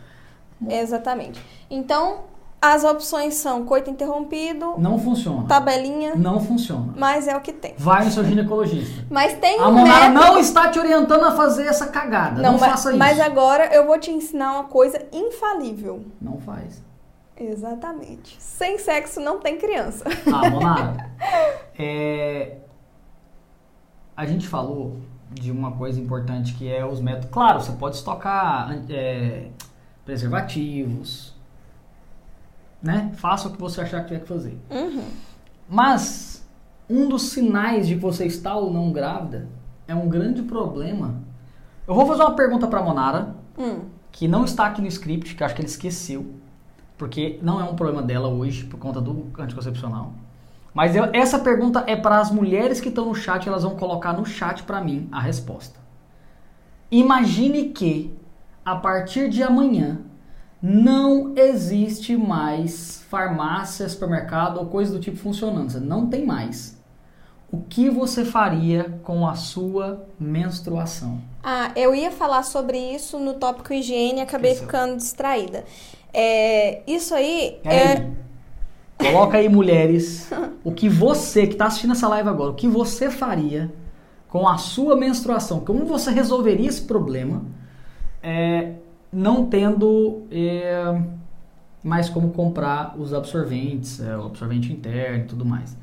[SPEAKER 2] Exatamente. Então, as opções são coito interrompido,
[SPEAKER 1] Não funciona.
[SPEAKER 2] tabelinha,
[SPEAKER 1] Não funciona.
[SPEAKER 2] mas é o que tem.
[SPEAKER 1] Vai no seu ginecologista.
[SPEAKER 2] Mas tem
[SPEAKER 1] A
[SPEAKER 2] um método...
[SPEAKER 1] não está te orientando a fazer essa cagada. Não,
[SPEAKER 2] mas,
[SPEAKER 1] faça isso.
[SPEAKER 2] mas agora eu vou te ensinar uma coisa infalível.
[SPEAKER 1] Não faz.
[SPEAKER 2] Exatamente. Sem sexo não tem criança.
[SPEAKER 1] Ah, (laughs) Monara. é, A gente falou de uma coisa importante que é os métodos. Claro, você pode estocar é, preservativos, né? Faça o que você achar que tiver que fazer.
[SPEAKER 2] Uhum.
[SPEAKER 1] Mas um dos sinais de que você está ou não grávida é um grande problema. Eu vou fazer uma pergunta para Monara,
[SPEAKER 2] Hum.
[SPEAKER 1] que não está aqui no script, que eu acho que ele esqueceu, porque não é um problema dela hoje por conta do anticoncepcional. Mas eu- essa pergunta é para as mulheres que estão no chat, elas vão colocar no chat para mim a resposta. Imagine que a partir de amanhã não existe mais farmácia, supermercado ou coisa do tipo funcionando, Você não tem mais. O que você faria com a sua menstruação?
[SPEAKER 2] Ah, eu ia falar sobre isso no tópico higiene e acabei
[SPEAKER 1] Esqueceu.
[SPEAKER 2] ficando distraída. É, isso aí é.
[SPEAKER 1] Aí, Coloca aí, mulheres, o que você que está assistindo essa live agora, o que você faria com a sua menstruação? Como você resolveria esse problema é, não tendo é, mais como comprar os absorventes, é, o absorvente interno e tudo mais?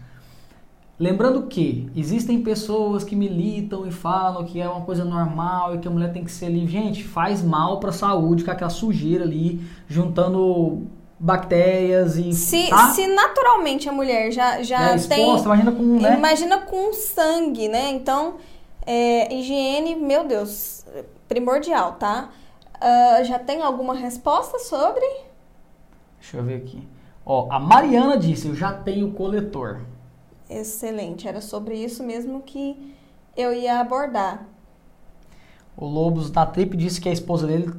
[SPEAKER 1] Lembrando que existem pessoas que militam e falam que é uma coisa normal e que a mulher tem que ser livre. Gente, faz mal para a saúde com aquela sujeira ali, juntando bactérias e.
[SPEAKER 2] Se,
[SPEAKER 1] tá?
[SPEAKER 2] se naturalmente a mulher já, já
[SPEAKER 1] é
[SPEAKER 2] tem.
[SPEAKER 1] exposta, imagina com, né?
[SPEAKER 2] Imagina com sangue, né? Então, é, higiene, meu Deus, primordial, tá? Ah, já tem alguma resposta sobre?
[SPEAKER 1] Deixa eu ver aqui. Ó, a Mariana disse, eu já tenho coletor.
[SPEAKER 2] Excelente, era sobre isso mesmo que eu ia abordar.
[SPEAKER 1] O Lobos da Trip disse que a esposa dele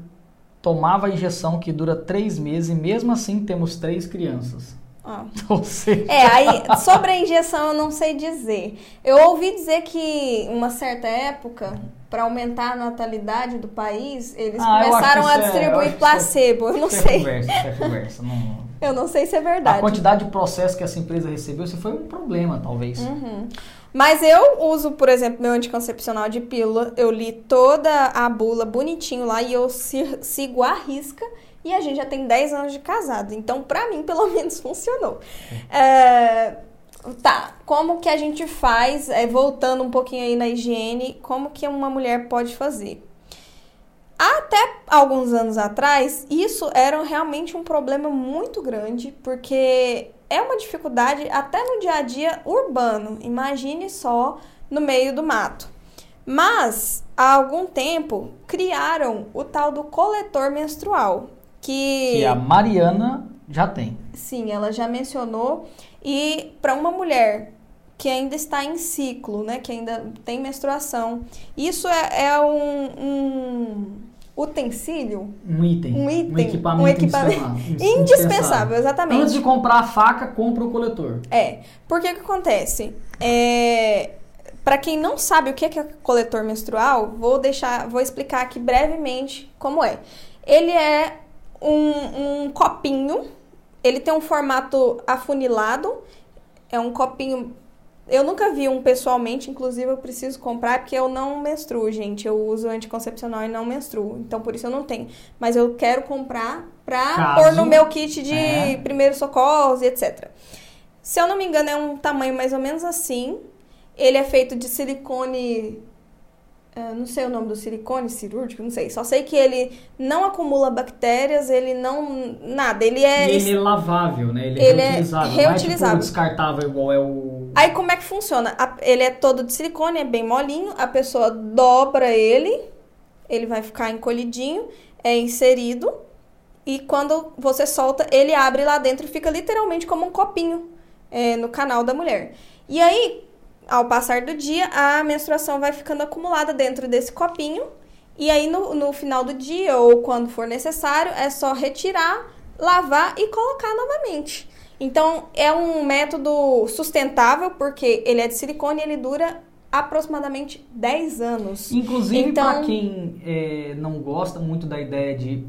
[SPEAKER 1] tomava a injeção que dura três meses e mesmo assim temos três crianças. (laughs) Ou seja,
[SPEAKER 2] É, aí, sobre a injeção eu não sei dizer. Eu ouvi dizer que uma certa época, para aumentar a natalidade do país, eles
[SPEAKER 1] Ah,
[SPEAKER 2] começaram a
[SPEAKER 1] é-
[SPEAKER 2] distribuir
[SPEAKER 1] é-
[SPEAKER 2] placebo. Eu não
[SPEAKER 1] isso é
[SPEAKER 2] sei.
[SPEAKER 1] conversa, isso é conversa. Não...
[SPEAKER 2] Eu não sei se é
[SPEAKER 1] A
[SPEAKER 2] verdade.
[SPEAKER 1] quantidade de processo que essa empresa recebeu, isso foi um problema, talvez.
[SPEAKER 2] Uhum. Mas eu uso, por exemplo, meu anticoncepcional de pílula. Eu li toda a bula bonitinho lá e eu si- sigo a risca. E a gente já tem 10 anos de casado. Então, pra mim, (laughs) pelo menos, funcionou. É, Tá, como que a gente faz, é, voltando um pouquinho aí na higiene, como que uma mulher pode fazer? Até alguns anos atrás, isso era realmente um problema muito grande, porque é uma dificuldade até no dia a dia urbano. Imagine só no meio do mato. Mas, há algum tempo, criaram o tal do coletor menstrual, que...
[SPEAKER 1] Que a Mariana já tem.
[SPEAKER 2] Sim, ela já mencionou. E para uma mulher que ainda está em ciclo, né, que ainda tem menstruação, isso é, é um, um utensílio
[SPEAKER 1] Um item.
[SPEAKER 2] Um item,
[SPEAKER 1] Um equipamento,
[SPEAKER 2] um equipamento (laughs)
[SPEAKER 1] indispensável.
[SPEAKER 2] indispensável, exatamente.
[SPEAKER 1] Antes de comprar a faca, compra o coletor.
[SPEAKER 2] É, porque o que acontece? É, para quem não sabe o que é coletor menstrual, vou deixar, vou explicar aqui brevemente como é. Ele é um, um copinho, ele tem um formato afunilado, é um copinho. Eu nunca vi um pessoalmente, inclusive eu preciso comprar porque eu não menstruo, gente. Eu uso anticoncepcional e não menstruo, então por isso eu não tenho. Mas eu quero comprar pra
[SPEAKER 1] Caso,
[SPEAKER 2] pôr no meu kit de
[SPEAKER 1] é.
[SPEAKER 2] primeiros socorros e etc. Se eu não me engano, é um tamanho mais ou menos assim. Ele é feito de silicone. Eh, não sei o nome do silicone cirúrgico, não sei. Só sei que ele não acumula bactérias, ele não. Nada. Ele é.
[SPEAKER 1] E ele é lavável, né? Ele,
[SPEAKER 2] Ele
[SPEAKER 1] é
[SPEAKER 2] é
[SPEAKER 1] reutilizável. Não é
[SPEAKER 2] reutilizável.
[SPEAKER 1] tipo descartável igual é o...
[SPEAKER 2] Aí como é que funciona? Ele é todo de silicone, é bem molinho, a pessoa dobra ele, ele vai ficar encolhidinho, é inserido, e quando você solta, ele abre lá dentro e fica literalmente como um copinho é, no canal da mulher. E aí, ao passar do dia, a menstruação vai ficando acumulada dentro desse copinho, e aí no, no final do dia, ou quando for necessário, é só retirar, lavar e colocar novamente. Então, é um método sustentável, porque ele é de silicone e ele dura aproximadamente 10 anos.
[SPEAKER 1] Inclusive,
[SPEAKER 2] Então-
[SPEAKER 1] para quem é, não gosta muito da ideia de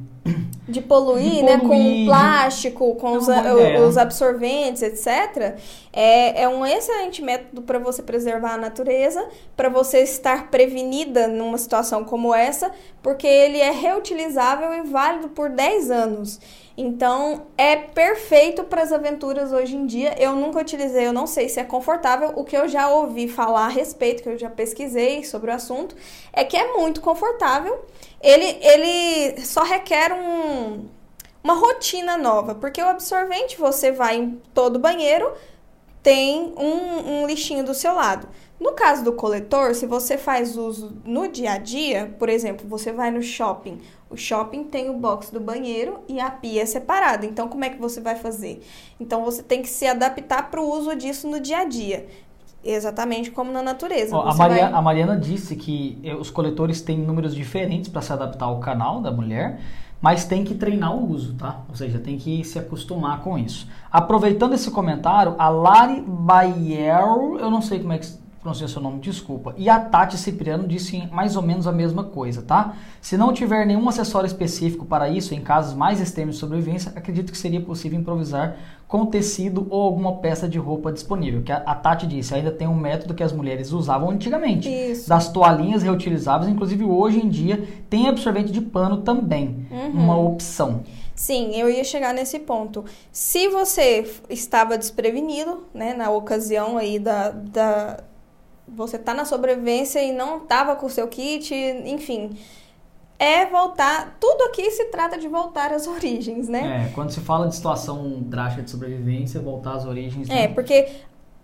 [SPEAKER 2] de poluir,
[SPEAKER 1] De
[SPEAKER 2] né,
[SPEAKER 1] poluir,
[SPEAKER 2] com
[SPEAKER 1] de-
[SPEAKER 2] plástico, com
[SPEAKER 1] É
[SPEAKER 2] os, os absorventes, etc. É, é um excelente método para você preservar a natureza, para você estar prevenida numa situação como essa, porque ele é reutilizável e válido por 10 anos. Então, é perfeito para as aventuras hoje em dia. Eu nunca utilizei, eu não sei se é confortável. O que eu já ouvi falar a respeito, que eu já pesquisei sobre o assunto, é que é muito confortável. Ele, ele só requer um, uma rotina nova, porque o absorvente você vai em todo banheiro, tem um, um lixinho do seu lado. No caso do coletor, se você faz uso no dia a dia, por exemplo, você vai no shopping, o shopping tem o box do banheiro e a pia é separada. Então, como é que você vai fazer? Então, você tem que se adaptar para o uso disso no dia a dia. Exatamente como na natureza.
[SPEAKER 1] Ó, a, Maria-
[SPEAKER 2] vai-
[SPEAKER 1] a Mariana disse que eh, os coletores têm números diferentes para se adaptar ao canal da mulher, mas tem que treinar o uso, tá? Ou seja, tem que se acostumar com isso. Aproveitando esse comentário, a Lari Bayer, eu não sei como é que pronuncia seu nome, desculpa, e a Tati Cipriano disse mais ou menos a mesma coisa, tá? Se não tiver nenhum acessório específico para isso, em casos mais extremos de sobrevivência, acredito que seria possível improvisar com tecido ou alguma peça de roupa disponível. Que a, a Tati disse, ainda tem um método que as mulheres usavam antigamente,
[SPEAKER 2] Isso.
[SPEAKER 1] das toalhinhas reutilizáveis, inclusive hoje em dia tem absorvente de pano também, uma opção.
[SPEAKER 2] Sim, eu ia chegar nesse ponto. Se você estava desprevenido, né, na ocasião aí da, da você tá na sobrevivência e não tava com o seu kit, enfim, é voltar. Tudo aqui se trata de voltar às origens, né?
[SPEAKER 1] É, quando se fala de situação drástica de sobrevivência, voltar às origens.
[SPEAKER 2] É,
[SPEAKER 1] né?
[SPEAKER 2] porque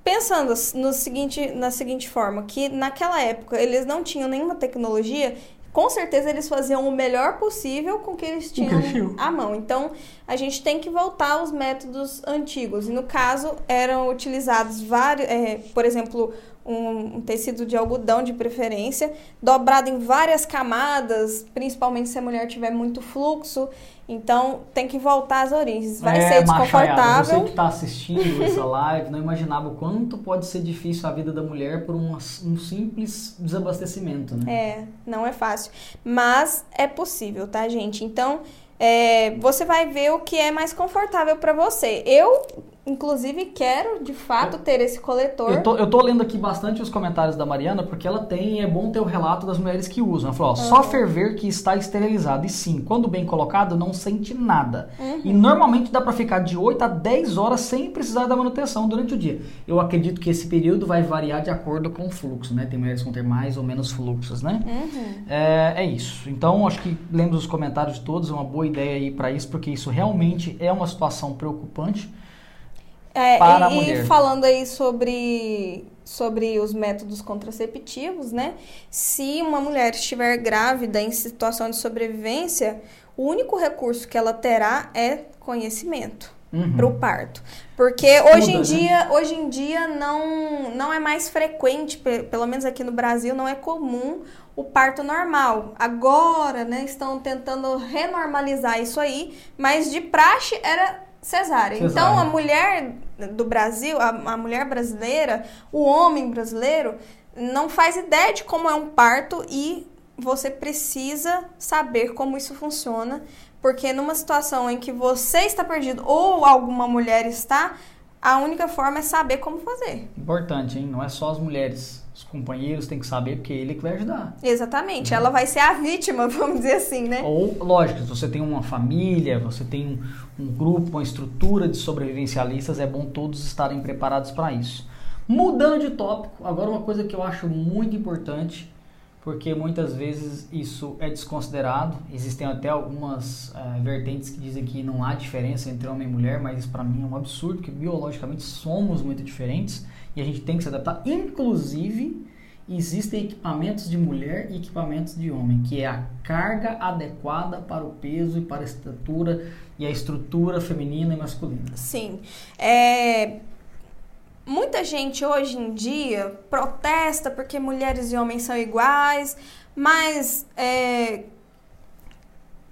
[SPEAKER 2] pensando no seguinte, na seguinte forma, que naquela época eles não tinham nenhuma tecnologia, com certeza eles faziam o melhor possível com o que eles tinham. à mão. Então, a gente tem que voltar aos métodos antigos. E no caso, eram utilizados vários, é, por exemplo, um, um tecido de algodão de preferência, dobrado em várias camadas, principalmente se a mulher tiver muito fluxo. Então, tem que voltar às origens. Vai
[SPEAKER 1] É,
[SPEAKER 2] ser
[SPEAKER 1] machaiada,
[SPEAKER 2] desconfortável.
[SPEAKER 1] Você que está assistindo essa live não imaginava o quanto pode ser difícil a vida da mulher por um, um simples desabastecimento, né?
[SPEAKER 2] É, não é fácil. Mas é possível, tá, gente? Então, é, você vai ver o que é mais confortável para você. Eu, inclusive, quero de fato ter esse coletor.
[SPEAKER 1] Eu tô, eu tô lendo aqui bastante os comentários da Mariana, porque ela tem, é bom ter o relato das mulheres que usam. Ela falou, ó, só ferver que está esterilizado. E sim, quando bem colocado, não sente nada. E normalmente dá pra ficar de 8 a 10 horas sem precisar da manutenção durante o dia. Eu acredito que esse período vai variar de acordo com o fluxo, né? Tem mulheres que vão ter mais ou menos fluxos, né?
[SPEAKER 2] Uhum.
[SPEAKER 1] É, é isso. Então, acho que lendo os comentários de todos, é uma boa ideia aí pra isso, porque isso realmente é uma situação preocupante.
[SPEAKER 2] É,
[SPEAKER 1] para a
[SPEAKER 2] e,
[SPEAKER 1] mulher.
[SPEAKER 2] e falando aí sobre, sobre os métodos contraceptivos, né? Se uma mulher estiver grávida em situação de sobrevivência, o único recurso que ela terá é conhecimento.
[SPEAKER 1] Uhum.
[SPEAKER 2] para o parto. Porque hoje em
[SPEAKER 1] né?
[SPEAKER 2] dia, hoje em dia não, não é mais frequente, pe- pelo menos aqui no Brasil, não é comum o parto normal. Agora, né, estão tentando renormalizar isso aí, mas de praxe era cesárea.
[SPEAKER 1] Cesárea.
[SPEAKER 2] Então, a mulher do Brasil, a, a mulher brasileira, o homem brasileiro, não faz ideia de como é um parto e você precisa saber como isso funciona, porque numa situação em que você está perdido ou alguma mulher está, a única forma é saber como fazer.
[SPEAKER 1] Importante, hein? Não é só as mulheres. Os companheiros têm que saber, porque ele é que vai ajudar.
[SPEAKER 2] Exatamente, ela vai ser a vítima, (laughs) vamos dizer assim, né?
[SPEAKER 1] Ou, lógico, se você tem uma família, você tem um, um grupo, uma estrutura de sobrevivencialistas, é bom todos estarem preparados para isso. Mudando de tópico, agora uma coisa que eu acho muito importante, porque muitas vezes isso é desconsiderado. Existem até algumas eh, vertentes que dizem que não há diferença entre homem e mulher, mas isso para mim é um absurdo, porque biologicamente somos muito diferentes e a gente tem que se adaptar. Inclusive, existem equipamentos de mulher e equipamentos de homem, que é a carga adequada para o peso e para a estatura e a estrutura feminina e masculina.
[SPEAKER 2] Sim. É, Muita gente hoje em dia protesta porque mulheres e homens são iguais, mas é,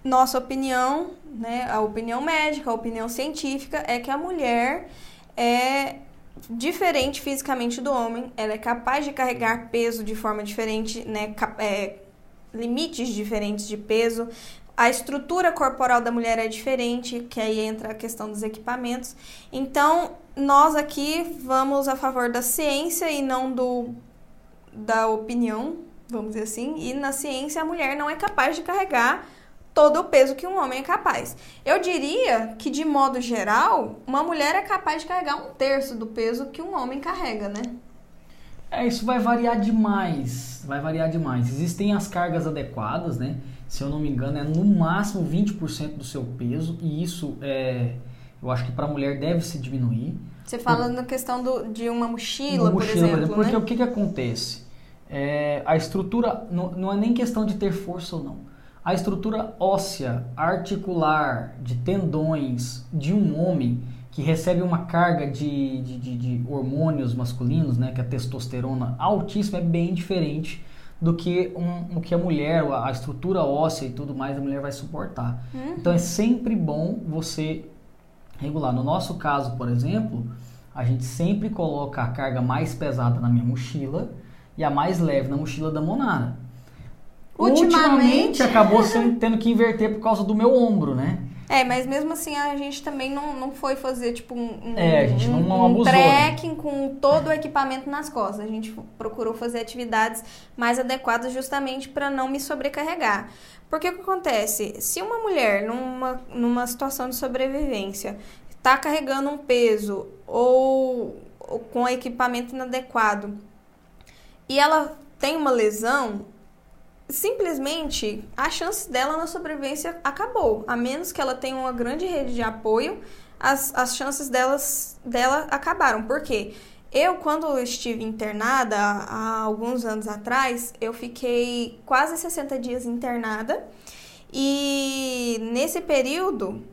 [SPEAKER 2] nossa opinião, né, a opinião médica, a opinião científica é que a mulher é diferente fisicamente do homem, ela é capaz de carregar peso de forma diferente, né? É, limites diferentes de peso. A estrutura corporal da mulher é diferente, que aí entra a questão dos equipamentos. Então, nós aqui vamos a favor da ciência e não do da opinião, vamos dizer assim. E na ciência a mulher não é capaz de carregar todo o peso que um homem é capaz. Eu diria que, de modo geral, uma mulher é capaz de carregar um terço do peso que um homem carrega, né?
[SPEAKER 1] É, isso vai variar demais. Vai variar demais. Existem as cargas adequadas, né? Se eu não me engano, é no máximo 20% do seu peso, e isso é. Eu acho que para a mulher deve se diminuir.
[SPEAKER 2] Você fala por... na questão do, de uma mochila, uma por exemplo. Por exemplo
[SPEAKER 1] porque
[SPEAKER 2] né?
[SPEAKER 1] o que, que acontece? É, a estrutura não, não é nem questão de ter força ou não a estrutura óssea, articular, de tendões de um homem que recebe uma carga de, de, de, de hormônios masculinos, né, que é a testosterona altíssima, é bem diferente do que um, o que a mulher, a estrutura óssea e tudo mais, a mulher vai suportar. Uhum. Então é sempre bom você regular. No nosso caso, por exemplo, a gente sempre coloca a carga mais pesada na minha mochila e a mais leve na mochila da Monara. Ultimamente, acabou (laughs) sendo, tendo que inverter por causa do meu ombro, né?
[SPEAKER 2] É, mas mesmo assim a gente também não, não foi fazer tipo um,
[SPEAKER 1] é, a gente não, não
[SPEAKER 2] um abusou, né? trekking né? com todo o equipamento nas costas. A gente procurou fazer atividades mais adequadas justamente para não me sobrecarregar. Porque o que acontece? Se uma mulher numa, numa situação de sobrevivência está carregando um peso ou, ou com equipamento inadequado e ela tem uma lesão, simplesmente a chance dela na sobrevivência acabou. A menos que ela tenha uma grande rede de apoio, as, as chances delas, dela acabaram. Por quê? Eu, quando estive internada há alguns anos atrás, eu fiquei quase 60 dias internada. E nesse período,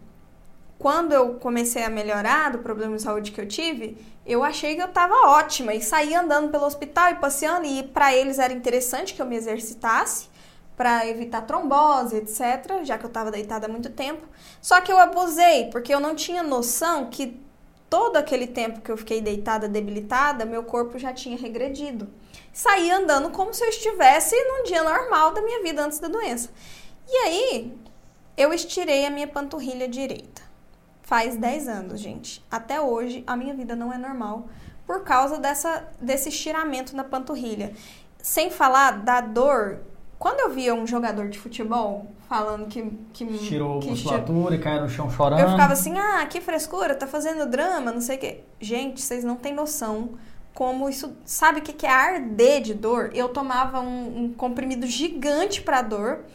[SPEAKER 2] quando eu comecei a melhorar do problema de saúde que eu tive, eu achei que eu estava ótima e saí andando pelo hospital e passeando e para eles era interessante que eu me exercitasse para evitar trombose, etc, já que eu estava deitada há muito tempo. Só que eu abusei, porque eu não tinha noção que todo aquele tempo que eu fiquei deitada, debilitada, meu corpo já tinha regredido. Saí andando como se eu estivesse num dia normal da minha vida antes da doença. E aí, eu estirei a minha panturrilha direita. Faz 10 anos, gente. Até hoje, a minha vida não é normal por causa dessa, desse estiramento na panturrilha. Sem falar da dor. Quando eu via um jogador de futebol falando que. que
[SPEAKER 1] Tirou
[SPEAKER 2] que
[SPEAKER 1] musculatura e caiu no chão chorando.
[SPEAKER 2] Eu ficava assim, ah, que frescura, tá fazendo drama, não sei o quê. Gente, vocês não têm noção como isso. Sabe o que é arder de dor? Eu tomava um, um comprimido gigante para dor.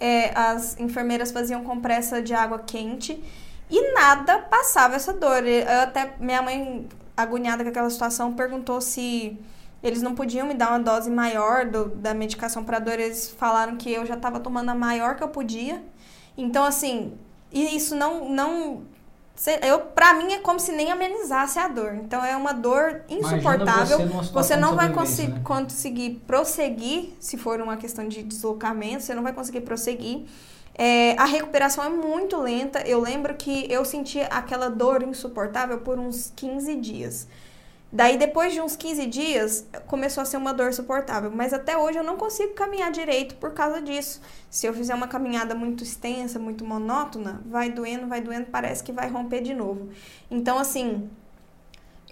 [SPEAKER 2] É, as enfermeiras faziam compressa de água quente e nada passava essa dor. Eu até minha mãe, agoniada com aquela situação, perguntou se eles não podiam me dar uma dose maior do, da medicação para dor. Eles falaram que eu já estava tomando a maior que eu podia. Então, assim, isso não. não eu, pra mim é como se nem amenizasse a dor. Então é uma dor insuportável. Você, você, não vai conseguir, né? conseguir prosseguir, se for uma questão de deslocamento, você não vai conseguir prosseguir. É, a recuperação é muito lenta. Eu lembro que eu senti aquela dor insuportável por uns 15 dias. Daí, depois de uns 15 dias, começou a ser uma dor suportável. Mas até hoje eu não consigo caminhar direito por causa disso. Se eu fizer uma caminhada muito extensa, muito monótona, vai doendo, vai doendo, parece que vai romper de novo. Então, assim,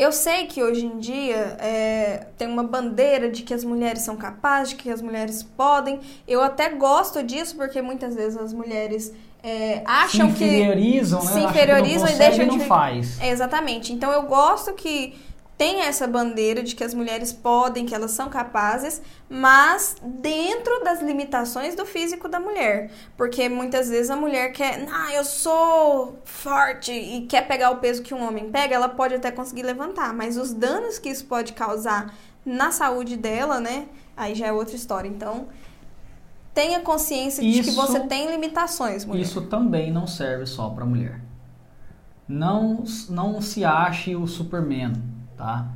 [SPEAKER 2] eu sei que hoje em dia é, tem uma bandeira de que as mulheres são capazes, de que as mulheres podem. Eu até gosto disso, porque muitas vezes as mulheres é, acham
[SPEAKER 1] se inferiorizam,
[SPEAKER 2] que
[SPEAKER 1] né?
[SPEAKER 2] se inferiorizam e deixam
[SPEAKER 1] de. Não faz.
[SPEAKER 2] É, exatamente. Então eu gosto que tem essa bandeira de que as mulheres podem, que elas são capazes, mas dentro das limitações do físico da mulher. Porque muitas vezes a mulher quer, ah, eu sou forte e quer pegar o peso que um homem pega, ela pode até conseguir levantar, mas os danos que isso pode causar na saúde dela, né? Aí já é outra história. Então, tenha consciência isso, de que você tem limitações, mulher.
[SPEAKER 1] Isso também não serve só para mulher. Não, não se ache o Superman tá?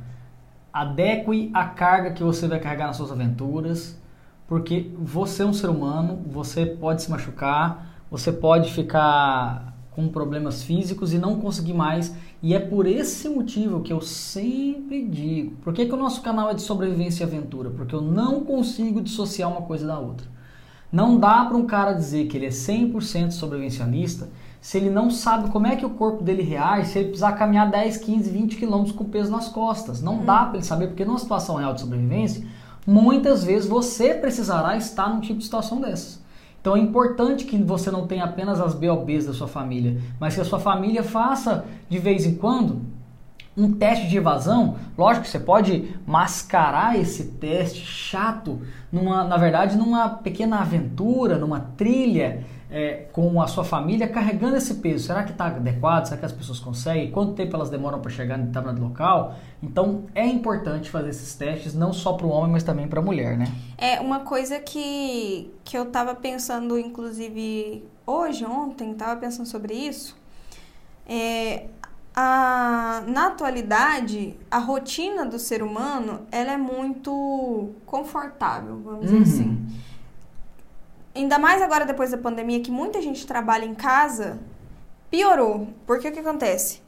[SPEAKER 1] Adeque a carga que você vai carregar nas suas aventuras, porque você é um ser humano, você pode se machucar, você pode ficar com problemas físicos e não conseguir mais. E é por esse motivo que eu sempre digo: por que, que o nosso canal é de sobrevivência e aventura? Porque eu não consigo dissociar uma coisa da outra. Não dá para um cara dizer que ele é 100% sobrevivencialista se ele não sabe como é que o corpo dele reage, se ele precisar caminhar 10, 15, 20 quilômetros com peso nas costas. Não hum. dá para ele saber, porque numa situação real de sobrevivência, muitas vezes você precisará estar num tipo de situação dessas. Então é importante que você não tenha apenas as BOBs da sua família, mas que a sua família faça de vez em quando um teste de evasão. Lógico que você pode mascarar esse teste chato, numa, na verdade, numa pequena aventura, numa trilha é, com a sua família carregando esse peso. Será que está adequado? Será que as pessoas conseguem? Quanto tempo elas demoram para chegar em determinado local? Então é importante fazer esses testes não só para o homem, mas também para a mulher, né?
[SPEAKER 2] É uma coisa que, que eu estava pensando, inclusive hoje, ontem, estava pensando sobre isso. É, a, na atualidade, a rotina do ser humano ela é muito confortável, vamos uhum. dizer assim. Ainda mais agora depois da pandemia, que muita gente trabalha em casa, piorou. Porque o que acontece?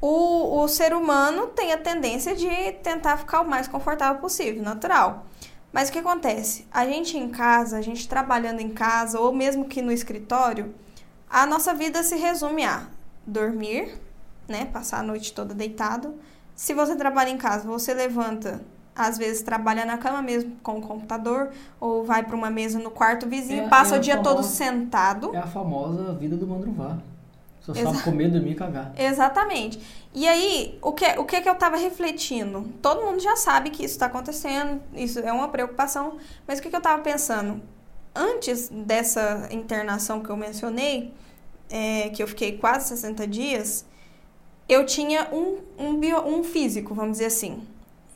[SPEAKER 2] O, o ser humano tem a tendência de tentar ficar o mais confortável possível, natural. Mas o que acontece? A gente em casa, a gente trabalhando em casa, ou mesmo que no escritório, a nossa vida se resume a dormir, né? Passar a noite toda deitado. Se você trabalha em casa, você levanta às vezes trabalha na cama mesmo com o computador ou vai para uma mesa no quarto vizinho, é, passa é o dia famosa, todo sentado.
[SPEAKER 1] É a famosa vida do mandruvá. Só Exa sabe comer, dormir e cagar.
[SPEAKER 2] Exatamente. E aí, o que, o que que eu tava refletindo? Todo mundo já sabe que isso está acontecendo, isso é uma preocupação, mas o que, que eu tava pensando? Antes dessa internação que eu mencionei, é, que eu fiquei quase 60 dias, eu tinha um, um, bio, um físico, vamos dizer assim.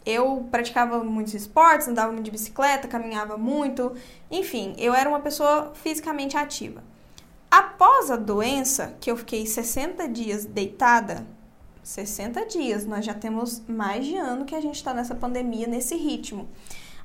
[SPEAKER 2] Eu praticava muitos esportes, andava muito de bicicleta, caminhava muito, enfim, eu era uma pessoa fisicamente ativa. Após a doença, que eu fiquei 60 dias deitada, 60 dias, nós já temos mais de ano que a gente está nessa pandemia, nesse ritmo.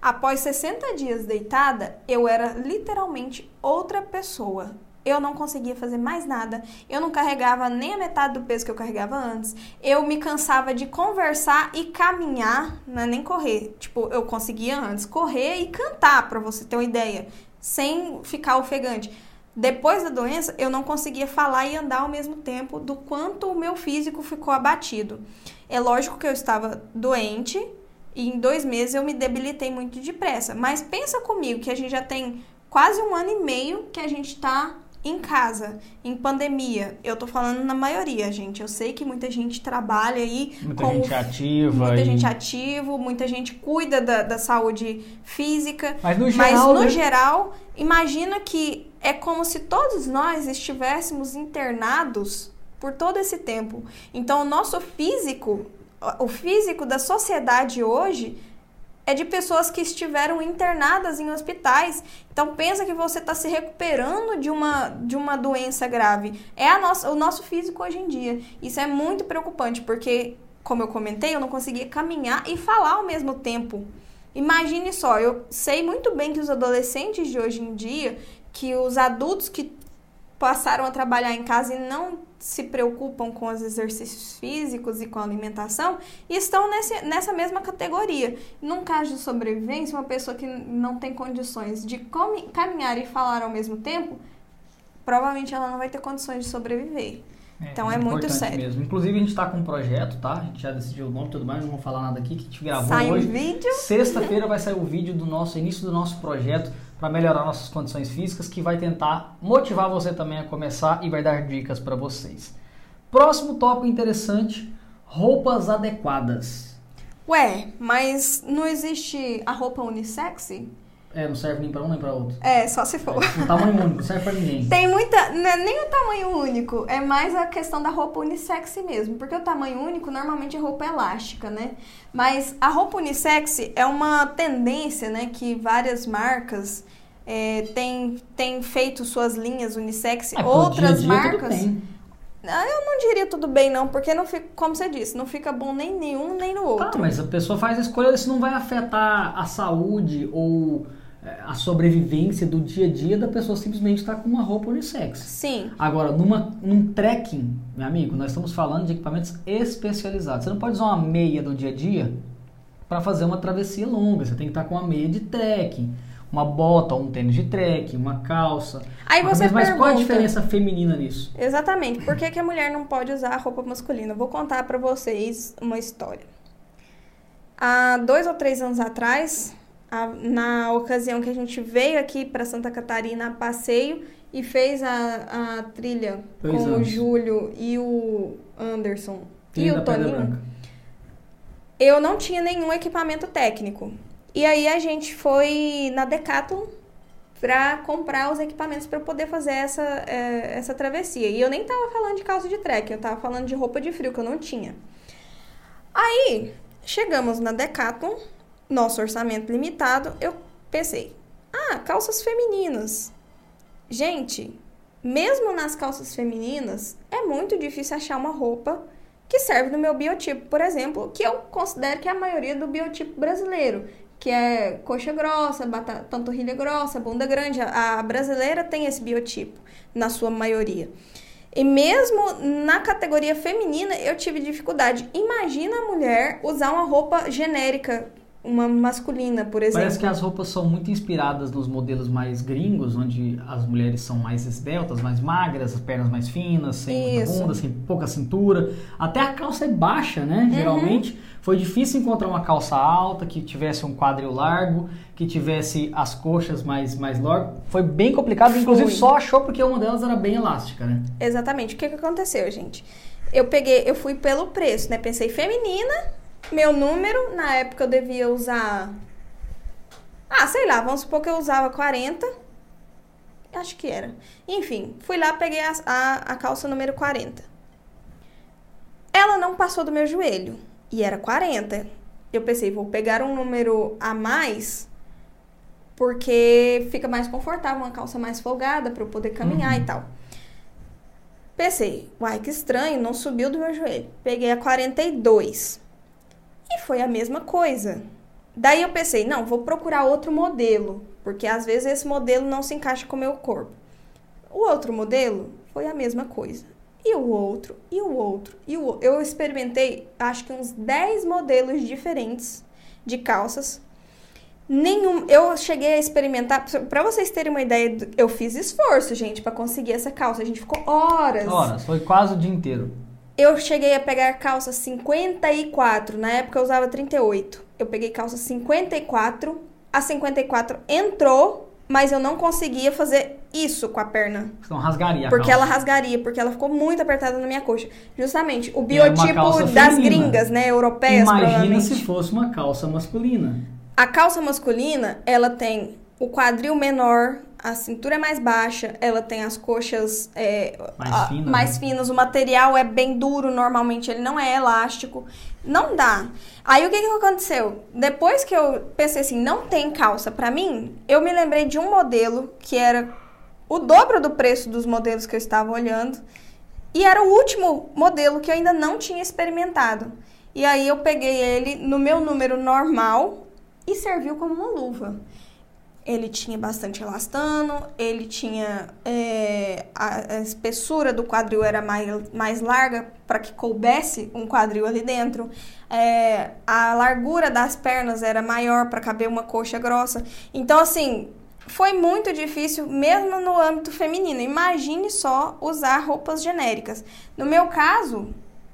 [SPEAKER 2] Após 60 dias deitada, eu era literalmente outra pessoa eu não conseguia fazer mais nada. Eu não carregava nem a metade do peso que eu carregava antes. Eu me cansava de conversar e caminhar, não é nem correr. Tipo, eu conseguia antes correr e cantar, para você ter uma ideia, sem ficar ofegante. Depois da doença, eu não conseguia falar e andar ao mesmo tempo do quanto o meu físico ficou abatido. É lógico que eu estava doente e em dois meses eu me debilitei muito depressa. Mas pensa comigo que a gente já tem quase um ano e meio que a gente está em casa, em pandemia, eu tô falando na maioria, gente. Eu sei que muita gente trabalha aí.
[SPEAKER 1] Muita com gente ativa.
[SPEAKER 2] Muita e... gente ativo, muita gente cuida da, da saúde física.
[SPEAKER 1] Mas no geral. Mas
[SPEAKER 2] no né? geral, imagina que é como se todos nós estivéssemos internados por todo esse tempo. Então, o nosso físico, o físico da sociedade hoje é de pessoas que estiveram internadas em hospitais. Então pensa que você está se recuperando de uma, de uma doença grave. É a nossa, o nosso físico hoje em dia. Isso é muito preocupante, porque, como eu comentei, eu não conseguia caminhar e falar ao mesmo tempo. Imagine só, eu sei muito bem que os adolescentes de hoje em dia, que os adultos que passaram a trabalhar em casa e não se preocupam com os exercícios físicos e com a alimentação estão nesse, nessa mesma categoria. Num caso de sobrevivência, uma pessoa que não tem condições de caminhar e falar ao mesmo tempo, provavelmente ela não vai ter condições de sobreviver. É, então é, é muito sério.
[SPEAKER 1] Mesmo. Inclusive a gente está com um projeto, tá? A gente já decidiu o nome e tudo mais, não vou falar nada aqui, que a gente gravou
[SPEAKER 2] Sai
[SPEAKER 1] hoje.
[SPEAKER 2] Um vídeo.
[SPEAKER 1] Sexta-feira vai sair o vídeo do nosso início do nosso projeto para melhorar nossas condições físicas, que vai tentar motivar você também a começar e vai dar dicas para vocês. Próximo tópico interessante: roupas adequadas.
[SPEAKER 2] Ué, mas não existe a roupa unissex?
[SPEAKER 1] É, não serve nem para um nem para outro.
[SPEAKER 2] É, só se for.
[SPEAKER 1] É, um tamanho único, não serve para ninguém.
[SPEAKER 2] Tem muita. Não é nem o tamanho único, é mais a questão da roupa unissex mesmo. Porque o tamanho único normalmente é roupa elástica, né? Mas a roupa unissex é uma tendência, né? Que várias marcas é, têm, têm feito suas linhas unissex. É, Outras dia -dia marcas. Ah, eu não diria tudo bem, não, porque não fica, como você disse, não fica bom nem nenhum nem no outro.
[SPEAKER 1] Tá, mas a pessoa faz a escolha se não vai afetar a saúde ou a sobrevivência do dia a dia da pessoa simplesmente estar tá com uma roupa unissex.
[SPEAKER 2] Sim.
[SPEAKER 1] Agora, numa, num trekking, meu amigo, nós estamos falando de equipamentos especializados. Você não pode usar uma meia do dia a dia para fazer uma travessia longa. Você tem que estar tá com uma meia de trekking, uma bota ou um tênis de trekking, uma calça.
[SPEAKER 2] Aí você
[SPEAKER 1] mas,
[SPEAKER 2] pergunta,
[SPEAKER 1] qual a diferença feminina nisso?
[SPEAKER 2] Exatamente. Por que, que a mulher não pode usar roupa masculina? Vou contar para vocês uma história. Há dois ou três anos atrás, a, na ocasião que a gente veio aqui para Santa Catarina a passeio e fez a, a trilha
[SPEAKER 1] Dois
[SPEAKER 2] com o Júlio e o Anderson e
[SPEAKER 1] da
[SPEAKER 2] o Toninho, eu não tinha nenhum equipamento técnico. E aí a gente foi na Decathlon para comprar os equipamentos para poder fazer essa, é, essa travessia. E eu nem tava falando de calça de trek, eu tava falando de roupa de frio que eu não tinha. Aí chegamos na Decathlon, nosso orçamento limitado, eu pensei: "Ah, calças femininas". Gente, mesmo nas calças femininas, é muito difícil achar uma roupa que serve no meu biotipo, por exemplo, que eu considero que é a maioria do biotipo brasileiro, que é coxa grossa, bata- panturrilha grossa, bunda grande. A a brasileira tem esse biotipo, na sua maioria. E mesmo na categoria feminina, eu tive dificuldade. Imagina a mulher usar uma roupa genérica, uma masculina, por exemplo.
[SPEAKER 1] Parece que as roupas são muito inspiradas nos modelos mais gringos, onde as mulheres são mais esbeltas, mais magras, as pernas mais finas, sem
[SPEAKER 2] Isso.
[SPEAKER 1] bunda, sem pouca cintura. Até a calça é baixa, né?
[SPEAKER 2] Uhum.
[SPEAKER 1] Geralmente foi difícil encontrar uma calça alta, que tivesse um quadril largo, que tivesse as coxas mais, mais largas. Foi bem complicado, inclusive
[SPEAKER 2] Foi.
[SPEAKER 1] só achou porque uma delas era bem elástica, né?
[SPEAKER 2] Exatamente. O que, que aconteceu, gente? Eu peguei, eu fui pelo preço, né? Pensei feminina, meu número, na época eu devia usar. Ah, sei lá, vamos supor que eu usava 40. Acho que era. Enfim, fui lá, peguei a, a, a calça número 40. Ela não passou do meu joelho. E era 40. Eu pensei, vou pegar um número a mais, porque fica mais confortável, uma calça mais folgada para eu poder caminhar
[SPEAKER 1] Uhum.
[SPEAKER 2] e tal. Pensei, uai, que estranho, não subiu do meu joelho. Peguei a 42. E foi a mesma coisa. Daí eu pensei, não, vou procurar outro modelo, porque às vezes esse modelo não se encaixa com o meu corpo. O outro modelo foi a mesma coisa. E o outro, e o outro, e o outro. Eu experimentei, acho que uns 10 modelos diferentes de calças. Nenhum, eu cheguei a experimentar, pra vocês terem uma ideia, eu fiz esforço, gente, pra conseguir essa calça. A gente ficou horas.
[SPEAKER 1] Horas, foi quase o dia inteiro.
[SPEAKER 2] Eu cheguei a pegar calça 54, na época eu usava 38. Eu peguei calça 54, a 54 entrou, mas eu não conseguia fazer isso com a perna.
[SPEAKER 1] Senão rasgaria a
[SPEAKER 2] Porque
[SPEAKER 1] calça.
[SPEAKER 2] ela rasgaria, porque ela ficou muito apertada na minha coxa. Justamente, o biotipo das
[SPEAKER 1] feminina.
[SPEAKER 2] gringas, né, europeias,
[SPEAKER 1] Imagina se fosse uma calça masculina.
[SPEAKER 2] A calça masculina, ela tem o quadril menor, a cintura é mais baixa, ela tem as coxas é,
[SPEAKER 1] Mais
[SPEAKER 2] a-
[SPEAKER 1] finas,
[SPEAKER 2] mais
[SPEAKER 1] né?
[SPEAKER 2] finas, o material é bem duro, normalmente ele não é elástico. Não dá. Aí o que, que aconteceu? Depois que eu pensei assim, não tem calça pra mim, eu me lembrei de um modelo que era o dobro do preço dos modelos que eu estava olhando. E era o último modelo que eu ainda não tinha experimentado. E aí eu peguei ele no meu número normal e serviu como uma luva. Ele tinha bastante elastano, ele tinha é, a, a espessura do quadril era mais, mais larga para que coubesse um quadril ali dentro. É, a largura das pernas era maior para caber uma coxa grossa. Então, assim, foi muito difícil, mesmo no âmbito feminino. Imagine só usar roupas genéricas. No meu caso,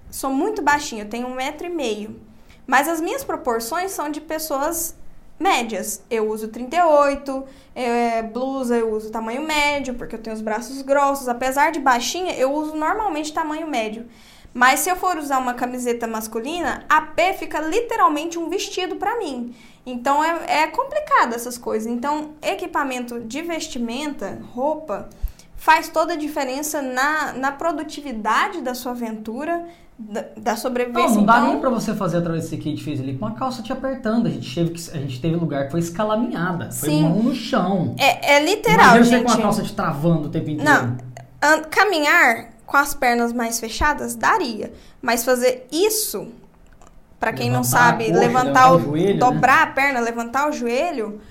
[SPEAKER 2] sou muito baixinha, eu tenho um metro e meio. Mas as minhas proporções são de pessoas médias. Eu uso 38, é, blusa eu uso tamanho médio, porque eu tenho os braços grossos. Apesar de baixinha, eu uso normalmente tamanho médio. Mas se eu for usar uma camiseta masculina, a P fica literalmente um vestido pra mim. Então é, é complicado essas coisas. Então, equipamento de vestimenta, roupa, faz toda a diferença na, na produtividade da sua aventura, da, da
[SPEAKER 1] Não,
[SPEAKER 2] sobrevivência.
[SPEAKER 1] não dá
[SPEAKER 2] então,
[SPEAKER 1] nem pra você fazer a travessia que a gente fez ali com a calça te apertando. A gente teve, que, a gente teve lugar que foi escalaminhada. Foi
[SPEAKER 2] Sim.
[SPEAKER 1] mão no chão.
[SPEAKER 2] É, é literal,
[SPEAKER 1] Imagina você
[SPEAKER 2] gente.
[SPEAKER 1] com a calça te travando o tempo inteiro.
[SPEAKER 2] Não, an- caminhar com as pernas mais fechadas daria, mas fazer isso, pra quem não
[SPEAKER 1] Levantar a
[SPEAKER 2] sabe,
[SPEAKER 1] coxa,
[SPEAKER 2] levantar
[SPEAKER 1] levantar
[SPEAKER 2] o,
[SPEAKER 1] o joelho, né?
[SPEAKER 2] dobrar a perna, levantar o joelho,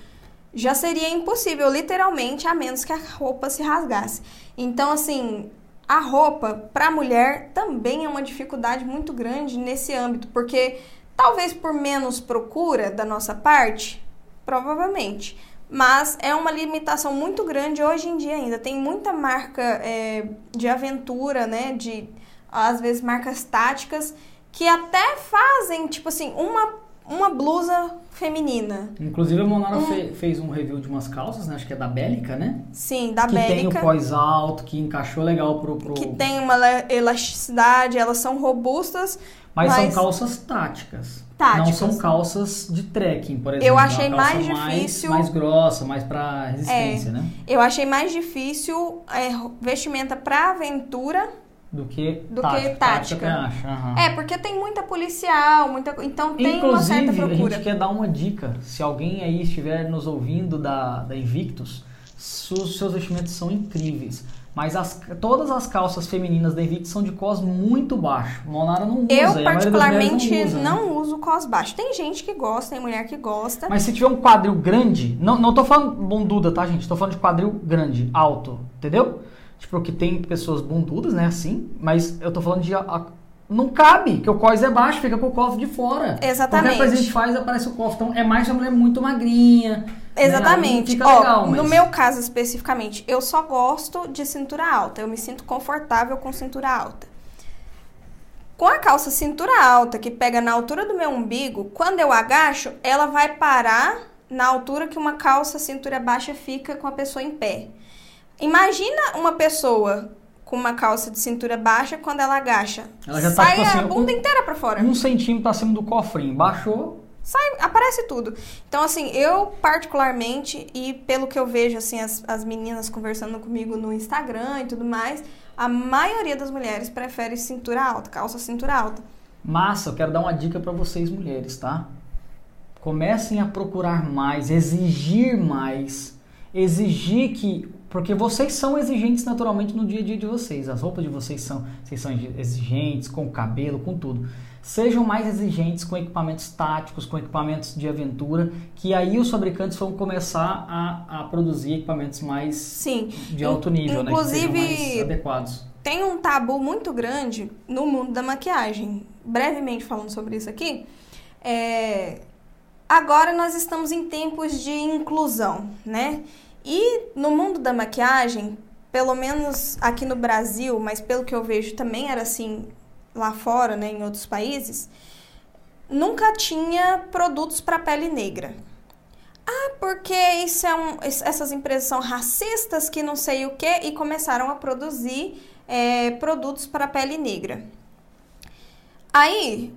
[SPEAKER 2] já seria impossível, literalmente, a menos que a roupa se rasgasse. Então, assim, a roupa para a mulher também é uma dificuldade muito grande nesse âmbito, porque talvez por menos procura da nossa parte, provavelmente, mas é uma limitação muito grande hoje em dia ainda. Tem muita marca é, de aventura, né? De às vezes marcas táticas que até fazem, tipo assim, uma, uma blusa feminina.
[SPEAKER 1] Inclusive a Monara um... fe, fez um review de umas calças, né? Acho que é da Bélica, né?
[SPEAKER 2] Sim, da
[SPEAKER 1] que
[SPEAKER 2] Bélica.
[SPEAKER 1] Que tem o pós alto, que encaixou legal pro, pro...
[SPEAKER 2] Que tem uma elasticidade, elas são robustas.
[SPEAKER 1] Mas, mas... são calças táticas. Táticas. Não são calças de trekking, por exemplo.
[SPEAKER 2] Eu achei mais difícil.
[SPEAKER 1] Mais, mais grossa, mais para resistência,
[SPEAKER 2] é,
[SPEAKER 1] né?
[SPEAKER 2] Eu achei mais difícil é, vestimenta para aventura
[SPEAKER 1] do que
[SPEAKER 2] do
[SPEAKER 1] tática.
[SPEAKER 2] que tática.
[SPEAKER 1] Uhum.
[SPEAKER 2] É, porque tem muita policial, muita, então tem
[SPEAKER 1] Inclusive,
[SPEAKER 2] uma certa procura.
[SPEAKER 1] a gente quer dar uma dica. Se alguém aí estiver nos ouvindo da, da Invictus, os seus vestimentos são incríveis. Mas as, todas as calças femininas da Invictus são de cos muito baixo. Monara não usa.
[SPEAKER 2] Eu, particularmente,
[SPEAKER 1] não, usa,
[SPEAKER 2] não
[SPEAKER 1] né?
[SPEAKER 2] uso cos baixo. Tem gente que gosta, tem mulher que gosta.
[SPEAKER 1] Mas se tiver um quadril grande, não, não tô falando bunduda, tá, gente? Tô falando de quadril grande, alto, entendeu? Tipo, que tem pessoas bundudas, né, assim, mas eu tô falando de... A, não cabe, que o cós é baixo, fica com o cofre de fora.
[SPEAKER 2] Exatamente.
[SPEAKER 1] Qualquer coisa que a gente faz, aparece o cofre. Então, é mais uma mulher muito magrinha. Né?
[SPEAKER 2] Exatamente.
[SPEAKER 1] Né?
[SPEAKER 2] Ó,
[SPEAKER 1] legal, mas...
[SPEAKER 2] No meu caso especificamente, eu só gosto de cintura alta. Eu me sinto confortável com cintura alta. Com a calça cintura alta, que pega na altura do meu umbigo, quando eu agacho, ela vai parar na altura que uma calça cintura baixa fica com a pessoa em pé. Imagina uma pessoa com uma calça de cintura baixa quando ela agacha.
[SPEAKER 1] Ela já tá,
[SPEAKER 2] sai
[SPEAKER 1] tipo assim,
[SPEAKER 2] a bunda um, inteira para fora.
[SPEAKER 1] Um centímetro acima do cofrinho. Baixou.
[SPEAKER 2] Sai, aparece tudo. Então, assim, eu particularmente, e pelo que eu vejo, assim, as, as meninas conversando comigo no Instagram e tudo mais, a maioria das mulheres prefere cintura alta, calça cintura alta.
[SPEAKER 1] Massa, eu quero dar uma dica para vocês mulheres, tá? Comecem a procurar mais, exigir mais, exigir que porque vocês são exigentes naturalmente no dia a dia de vocês. As roupas de vocês são, vocês são exigentes com o cabelo, com tudo. Sejam mais exigentes com equipamentos táticos, com equipamentos de aventura, que aí os fabricantes vão começar a, a produzir equipamentos mais
[SPEAKER 2] Sim.
[SPEAKER 1] de alto nível,
[SPEAKER 2] Inclusive,
[SPEAKER 1] né? Mais adequados.
[SPEAKER 2] Tem um tabu muito grande no mundo da maquiagem. Brevemente falando sobre isso aqui, é... agora nós estamos em tempos de inclusão, né? E no mundo da maquiagem, pelo menos aqui no Brasil, mas pelo que eu vejo também era assim lá fora, né, em outros países, nunca tinha produtos para pele negra. Ah, porque isso é um, essas empresas são racistas que não sei o que e começaram a produzir é, produtos para pele negra. Aí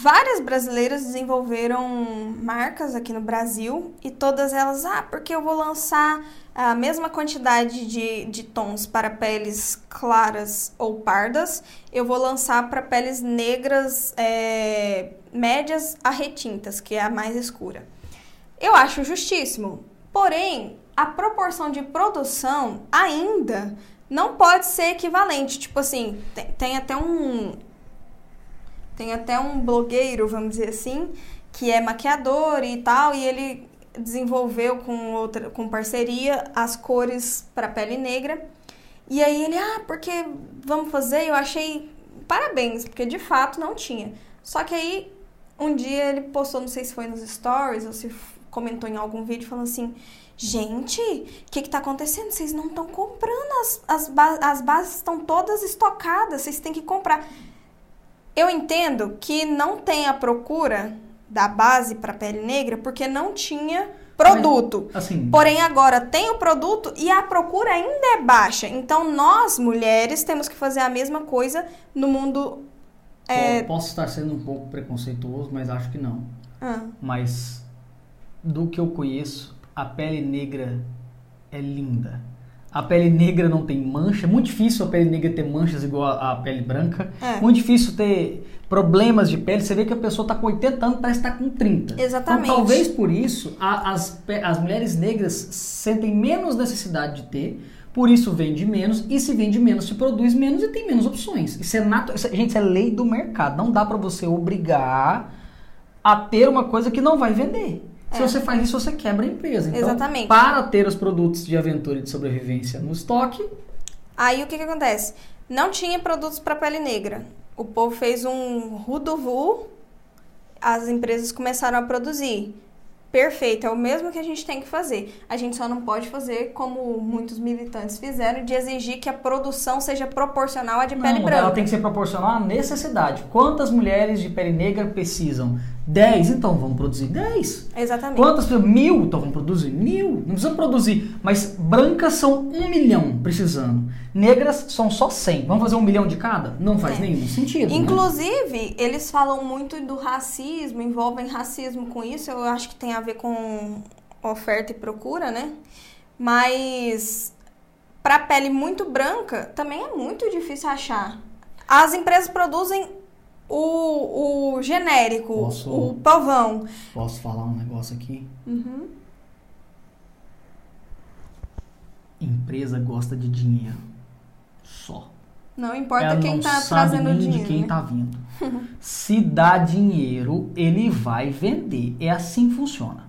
[SPEAKER 2] Várias brasileiras desenvolveram marcas aqui no Brasil e todas elas, ah, porque eu vou lançar a mesma quantidade de, de tons para peles claras ou pardas, eu vou lançar para peles negras é, médias a retintas, que é a mais escura. Eu acho justíssimo, porém, a proporção de produção ainda não pode ser equivalente. Tipo assim, tem, tem até um, tem até um blogueiro, vamos dizer assim, que é maquiador e tal, e ele desenvolveu com outra com parceria as cores para pele negra. E aí ele, ah, porque vamos fazer? Eu achei parabéns, porque de fato não tinha. Só que aí um dia ele postou, não sei se foi nos stories ou se comentou em algum vídeo falando assim: Gente, o que está acontecendo? Vocês não estão comprando, as, as, as bases estão todas estocadas, vocês têm que comprar. Eu entendo que não tem a procura da base para pele negra porque não tinha produto.
[SPEAKER 1] Mas, assim,
[SPEAKER 2] Porém, agora tem o produto e a procura ainda é baixa. Então, nós, mulheres, temos que fazer a mesma coisa no mundo. É...
[SPEAKER 1] Posso estar sendo um pouco preconceituoso, mas acho que não.
[SPEAKER 2] Ah.
[SPEAKER 1] Mas, do que eu conheço, a pele negra é linda. A pele negra não tem mancha. É muito difícil a pele negra ter manchas igual a, a pele branca.
[SPEAKER 2] É.
[SPEAKER 1] Muito difícil ter problemas de pele. Você vê que a pessoa está com 80 anos, parece estar tá com 30.
[SPEAKER 2] Exatamente.
[SPEAKER 1] Então, talvez por isso, a, as, as mulheres negras sentem menos necessidade de ter. Por isso vende menos. E se vende menos, se produz menos e tem menos opções. Isso é natural. Gente, isso é lei do mercado. Não dá para você obrigar a ter uma coisa que não vai vender. Se
[SPEAKER 2] É.
[SPEAKER 1] você faz isso, você quebra a empresa. Então,
[SPEAKER 2] Exatamente.
[SPEAKER 1] para ter os produtos de aventura e de sobrevivência no estoque,
[SPEAKER 2] Aí o que que acontece? Não tinha produtos para pele negra. O povo fez um ruduvu, as empresas começaram a produzir. Perfeito, é o mesmo que a gente tem que fazer. A gente só não pode fazer como muitos militantes fizeram, de exigir que a produção seja proporcional à de pele
[SPEAKER 1] não,
[SPEAKER 2] branca.
[SPEAKER 1] ela tem que ser proporcional à necessidade. Quantas mulheres de pele negra precisam? 10, então vamos produzir 10.
[SPEAKER 2] Exatamente.
[SPEAKER 1] Quantas? Mil, então vamos produzir mil. Não precisa produzir, mas brancas são um milhão precisando. Negras são só 100. Vamos fazer um milhão de cada? Não faz
[SPEAKER 2] É.
[SPEAKER 1] nenhum sentido. né?
[SPEAKER 2] Inclusive, eles falam muito do racismo, envolvem racismo com isso. Eu acho que tem a ver com oferta e procura, né? Mas para pele muito branca também é muito difícil achar. As empresas produzem o, o genérico,
[SPEAKER 1] Posso-
[SPEAKER 2] o pavão.
[SPEAKER 1] Posso falar um negócio aqui?
[SPEAKER 2] Uhum.
[SPEAKER 1] Empresa gosta de dinheiro. Só.
[SPEAKER 2] Não importa
[SPEAKER 1] Ela
[SPEAKER 2] quem tá
[SPEAKER 1] sabe
[SPEAKER 2] trazendo o
[SPEAKER 1] nem
[SPEAKER 2] dinheiro.
[SPEAKER 1] de quem
[SPEAKER 2] né?
[SPEAKER 1] tá vindo. (laughs) Se dá dinheiro, ele vai vender. É assim que funciona.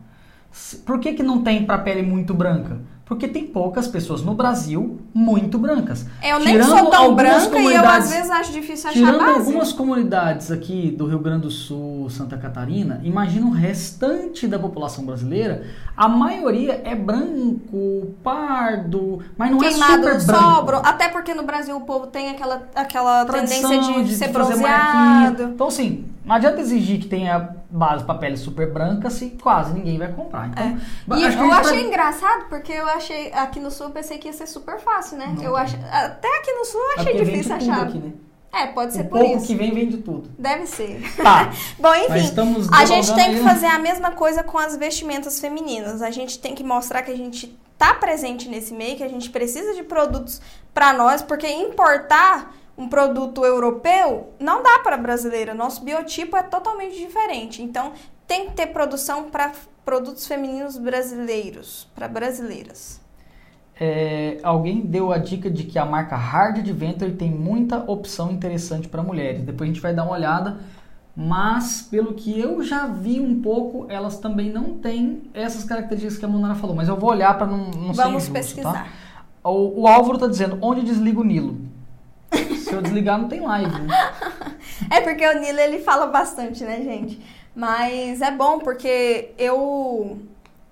[SPEAKER 1] Por que, que não tem pra pele muito branca? Porque tem poucas pessoas no Brasil muito brancas.
[SPEAKER 2] Eu nem
[SPEAKER 1] Tirando
[SPEAKER 2] sou tão branca e eu às vezes acho difícil achar
[SPEAKER 1] Tirando
[SPEAKER 2] base.
[SPEAKER 1] algumas comunidades aqui do Rio Grande do Sul, Santa Catarina, imagina o restante da população brasileira. A maioria é branco, pardo, mas não
[SPEAKER 2] Queimado
[SPEAKER 1] é super branco.
[SPEAKER 2] sobro, até porque no Brasil o povo tem aquela, aquela
[SPEAKER 1] tradição
[SPEAKER 2] tendência de, ser
[SPEAKER 1] fazer
[SPEAKER 2] bronzeado.
[SPEAKER 1] Então, assim, não adianta exigir que tenha base pra pele super branca se quase ninguém vai comprar. Então,
[SPEAKER 2] É. E
[SPEAKER 1] acho
[SPEAKER 2] eu achei
[SPEAKER 1] vai-
[SPEAKER 2] engraçado, porque eu achei, aqui no sul eu pensei que ia ser super fácil, né?
[SPEAKER 1] Não
[SPEAKER 2] eu achei, até aqui no sul eu
[SPEAKER 1] é
[SPEAKER 2] achei
[SPEAKER 1] vem
[SPEAKER 2] difícil achar.
[SPEAKER 1] aqui, né?
[SPEAKER 2] É, pode ser
[SPEAKER 1] O
[SPEAKER 2] por
[SPEAKER 1] pouco
[SPEAKER 2] isso.
[SPEAKER 1] que vem, vem de tudo.
[SPEAKER 2] Deve ser.
[SPEAKER 1] Tá. (laughs)
[SPEAKER 2] Bom, enfim,
[SPEAKER 1] estamos
[SPEAKER 2] a gente tem que fazer a mesma coisa com as vestimentas femininas. A gente tem que mostrar que a gente tá presente nesse meio, que a gente precisa de produtos para nós, porque importar um produto europeu não dá para brasileira. Nosso biotipo é totalmente diferente. Então, tem que ter produção para produtos femininos brasileiros, para brasileiras.
[SPEAKER 1] É, alguém deu a dica de que a marca Hard Adventure tem muita opção interessante para mulheres. Depois a gente vai dar uma olhada, mas pelo que eu já vi um pouco, elas também não têm essas características que a Monara falou. Mas eu vou olhar para não, não ser
[SPEAKER 2] Vamos
[SPEAKER 1] injusto,
[SPEAKER 2] pesquisar.
[SPEAKER 1] Tá? O, o Álvaro tá dizendo onde desliga o Nilo. Se eu desligar, não tem live. Né? (laughs)
[SPEAKER 2] É porque o Nilo ele fala bastante, né, gente? Mas é bom porque eu.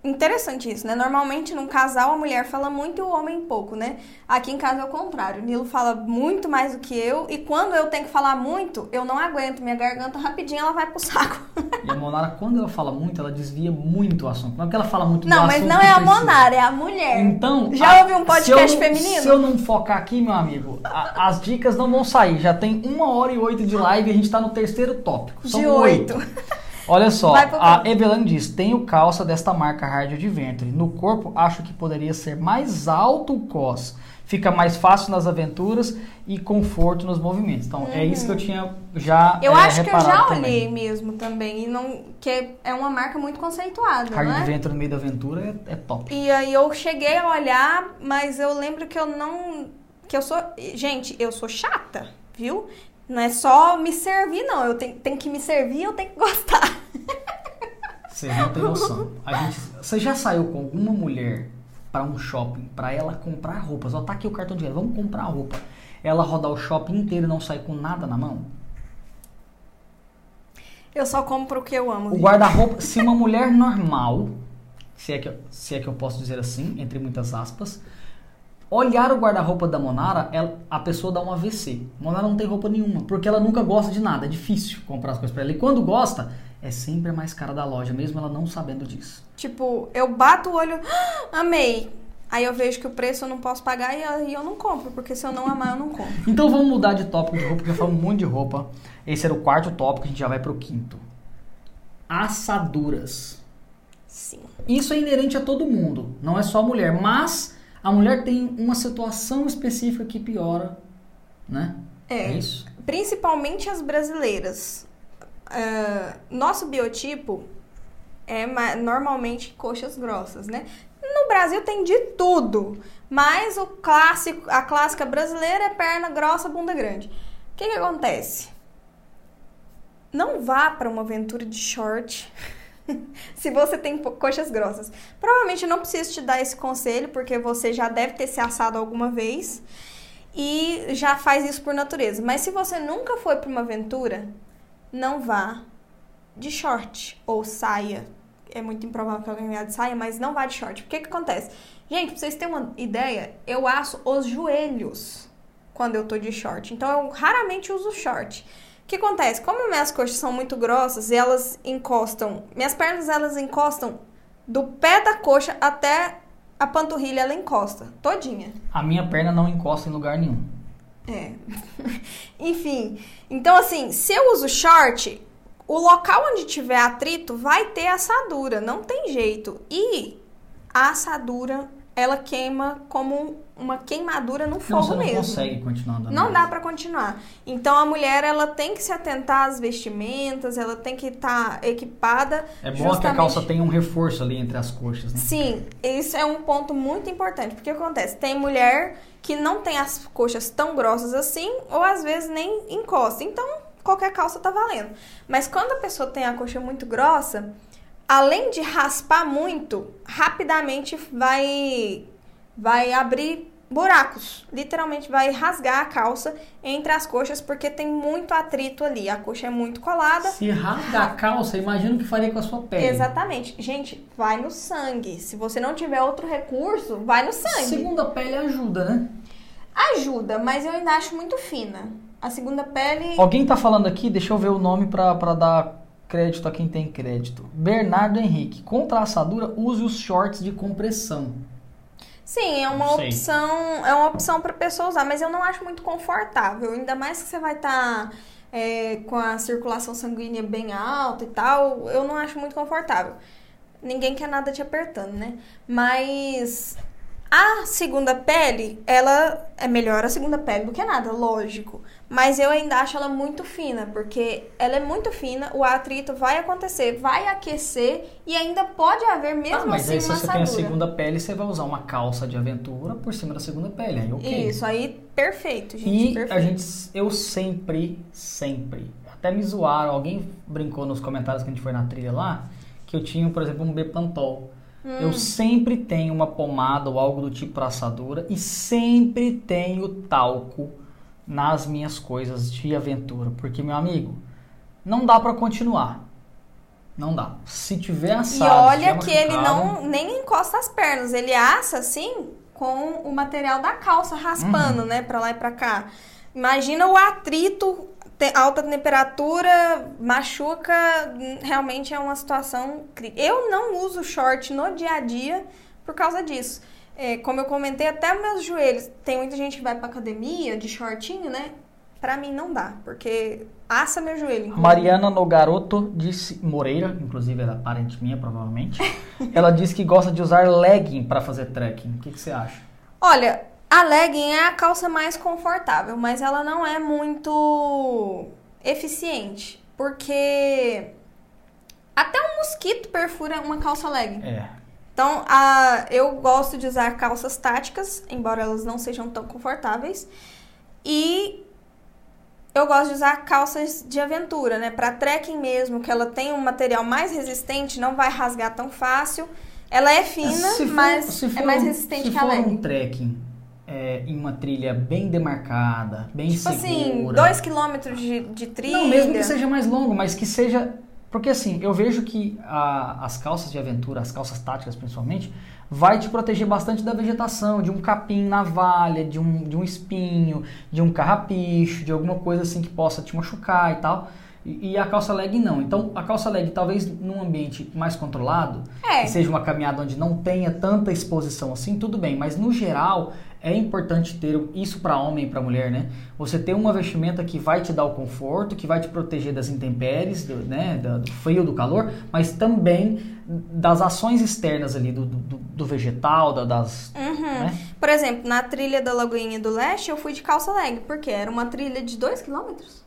[SPEAKER 2] Interessante isso, né? Normalmente num casal a mulher fala muito e o homem pouco, né? Aqui em casa é o contrário. O Nilo fala muito mais do que eu e quando eu tenho que falar muito, eu não aguento. Minha garganta rapidinho ela vai pro saco. (laughs)
[SPEAKER 1] E a Monara, quando ela fala muito, ela desvia muito o assunto. Não é porque ela fala muito do
[SPEAKER 2] Não, mas não é a. Monara, é a mulher.
[SPEAKER 1] Então,
[SPEAKER 2] Já
[SPEAKER 1] a-
[SPEAKER 2] ouviu um podcast
[SPEAKER 1] eu
[SPEAKER 2] feminino?
[SPEAKER 1] Se eu não focar aqui, meu amigo, a- as dicas não vão sair. Já tem uma hora e oito de live e a gente tá no terceiro tópico. São
[SPEAKER 2] De
[SPEAKER 1] oito.
[SPEAKER 2] oito. (laughs)
[SPEAKER 1] Olha só, a. Evelyn diz: tenho calça desta marca Hard Adventure. No corpo, acho que poderia ser mais alto o cos. Fica mais fácil nas aventuras e conforto nos movimentos. Então, é isso que eu tinha já
[SPEAKER 2] Uhum. Eu
[SPEAKER 1] é,
[SPEAKER 2] acho que eu já olhei
[SPEAKER 1] também.
[SPEAKER 2] mesmo também. E não, que é uma marca muito conceituada,
[SPEAKER 1] Hard
[SPEAKER 2] é?
[SPEAKER 1] Adventure no meio da aventura é, é top.
[SPEAKER 2] E aí eu cheguei a olhar, mas eu lembro que eu não. Que eu sou. Gente, eu sou chata, viu? Não é só me servir, não. Eu tenho, tenho que me servir eu tenho que gostar.
[SPEAKER 1] Você não tem noção. A gente, você já saiu com alguma mulher para um shopping para ela comprar roupas? Ó, tá aqui o cartão de dinheiro, vamos comprar roupa. Ela rodar o shopping inteiro e não sair com nada na mão?
[SPEAKER 2] Eu só compro o que eu amo.
[SPEAKER 1] O guarda-roupa, se uma mulher normal, se é, que, se é que eu posso dizer assim, entre muitas aspas, olhar o guarda-roupa da Monara, ela- a pessoa dá um AVC. Monara não tem roupa nenhuma, porque ela nunca gosta de nada. É difícil comprar as coisas pra ela. E quando gosta, é sempre a mais cara da loja, mesmo ela não sabendo disso.
[SPEAKER 2] Tipo, eu bato o olho, "Ah, amei. Aí eu vejo que o preço eu não posso pagar e eu não compro, porque se eu não amar, eu não compro. (laughs)
[SPEAKER 1] Então vamos mudar de tópico de roupa, porque já falamos muito de roupa. Esse era o quarto tópico, a gente já vai pro quinto. Assaduras.
[SPEAKER 2] Sim.
[SPEAKER 1] Isso é inerente a todo mundo, não é só a mulher, mas a mulher tem uma situação específica que piora, né?
[SPEAKER 2] É.
[SPEAKER 1] isso?
[SPEAKER 2] Principalmente as brasileiras. Ah, nosso biotipo é ma- normalmente coxas grossas, né? No Brasil tem de tudo, mas o clássico, a clássica brasileira é perna grossa, bunda grande. O que, que acontece? Não vá para uma aventura de short (laughs) se você tem coxas grossas. Provavelmente eu não preciso te dar esse conselho, porque você já deve ter se assado alguma vez e já faz isso por natureza. Mas se você nunca foi para uma aventura, não vá de short ou saia. É muito improvável que alguém vá de saia, mas não vá de short. Porque que acontece? Gente, pra vocês terem uma ideia, eu aço os joelhos quando eu tô de short. Então eu raramente uso short. O que acontece? Como minhas coxas são muito grossas e elas encostam, minhas pernas elas encostam do pé da coxa até a panturrilha, ela encosta todinha.
[SPEAKER 1] A minha perna não encosta em lugar nenhum.
[SPEAKER 2] É. (laughs) Enfim, então assim, se eu uso short, o local onde tiver atrito vai ter assadura, não tem jeito. E a assadura ela queima como uma queimadura no fogo
[SPEAKER 1] não, você não
[SPEAKER 2] mesmo.
[SPEAKER 1] consegue continuar andando.
[SPEAKER 2] Não dá para continuar. Então a mulher ela tem que se atentar às vestimentas, ela tem que estar tá equipada.
[SPEAKER 1] É bom justamente... que a calça tenha um reforço ali entre as coxas, né?
[SPEAKER 2] Sim, isso é um ponto muito importante, porque acontece, tem mulher que não tem as coxas tão grossas assim, ou às vezes nem encosta. Então, qualquer calça tá valendo. Mas quando a pessoa tem a coxa muito grossa, além de raspar muito, rapidamente vai vai abrir buracos. Literalmente vai rasgar a calça entre as coxas porque tem muito atrito ali. A coxa é muito colada.
[SPEAKER 1] Se rasga a calça, imagina o que faria com a sua pele.
[SPEAKER 2] Exatamente. Gente, vai no sangue. Se você não tiver outro recurso, vai no sangue.
[SPEAKER 1] Segunda pele ajuda, né?
[SPEAKER 2] Ajuda, mas eu ainda acho muito fina. A segunda pele.
[SPEAKER 1] Alguém tá falando aqui, deixa eu ver o nome pra, pra dar crédito a quem tem crédito. Bernardo Henrique. Contra a assadura, use os shorts de compressão.
[SPEAKER 2] Sim, é uma opção, é uma opção para pessoa usar, mas eu não acho muito confortável, ainda mais que você vai estar tá, é, com a circulação sanguínea bem alta e tal, eu não acho muito confortável. Ninguém quer nada te apertando, né? Mas a segunda pele, ela é melhor a segunda pele do que nada, lógico. Mas eu ainda acho ela muito fina, porque ela é muito fina, o atrito vai acontecer, vai aquecer e ainda pode haver mesmo ah,
[SPEAKER 1] mas
[SPEAKER 2] assim
[SPEAKER 1] aí, se você tem a segunda pele, você vai usar uma calça de aventura por cima da segunda pele, aí ok.
[SPEAKER 2] Isso, aí perfeito, gente,
[SPEAKER 1] E
[SPEAKER 2] perfeito.
[SPEAKER 1] a gente, eu sempre, sempre, até me zoaram, alguém brincou nos comentários que a gente foi na trilha lá, que eu tinha, por exemplo, um Bepantol. Hum. Eu sempre tenho uma pomada ou algo do tipo para assadura e sempre tenho talco nas minhas coisas de aventura, porque meu amigo, não dá para continuar. Não dá. Se tiver assado,
[SPEAKER 2] E olha que ele não nem encosta as pernas, ele assa assim com o material da calça raspando, uhum. né, para lá e para cá. Imagina o atrito, alta temperatura, machuca, realmente é uma situação Eu não uso short no dia a dia por causa disso é, como eu comentei, até meus joelhos. Tem muita gente que vai pra academia de shortinho, né? Pra mim não dá, porque assa meu joelho.
[SPEAKER 1] Mariana Nogaroto disse, Moreira, inclusive era parente minha, provavelmente. (laughs) ela disse que gosta de usar legging para fazer trekking. O que, que você acha?
[SPEAKER 2] Olha, a legging é a calça mais confortável, mas ela não é muito eficiente. Porque até um mosquito perfura uma calça legging.
[SPEAKER 1] É.
[SPEAKER 2] Então, a, eu gosto de usar calças táticas, embora elas não sejam tão confortáveis. E eu gosto de usar calças de aventura, né? Para trekking mesmo, que ela tem um material mais resistente, não vai rasgar tão fácil. Ela é fina, for, mas é mais resistente que a
[SPEAKER 1] legging. Se for um trekking é, em uma trilha bem demarcada, bem tipo
[SPEAKER 2] assim, segura... Tipo assim, dois quilômetros de, de trilha...
[SPEAKER 1] Não, mesmo que seja mais longo, mas que seja porque assim, eu vejo que a, as calças de aventura, as calças táticas principalmente, vai te proteger bastante da vegetação, de um capim na valha, de um, de um espinho, de um carrapicho, de alguma coisa assim que possa te machucar e tal. E, e a calça leg não. Então a calça leg talvez num ambiente mais controlado, é. que seja uma caminhada onde não tenha tanta exposição assim, tudo bem. Mas no geral é importante ter isso para homem e para mulher, né? Você ter uma vestimenta que vai te dar o conforto, que vai te proteger das intempéries, do, né, do frio, do calor, mas também das ações externas ali do, do, do vegetal, das.
[SPEAKER 2] Uhum. Né? Por exemplo, na trilha da Lagoinha do Leste, eu fui de calça leg, porque era uma trilha de 2 quilômetros.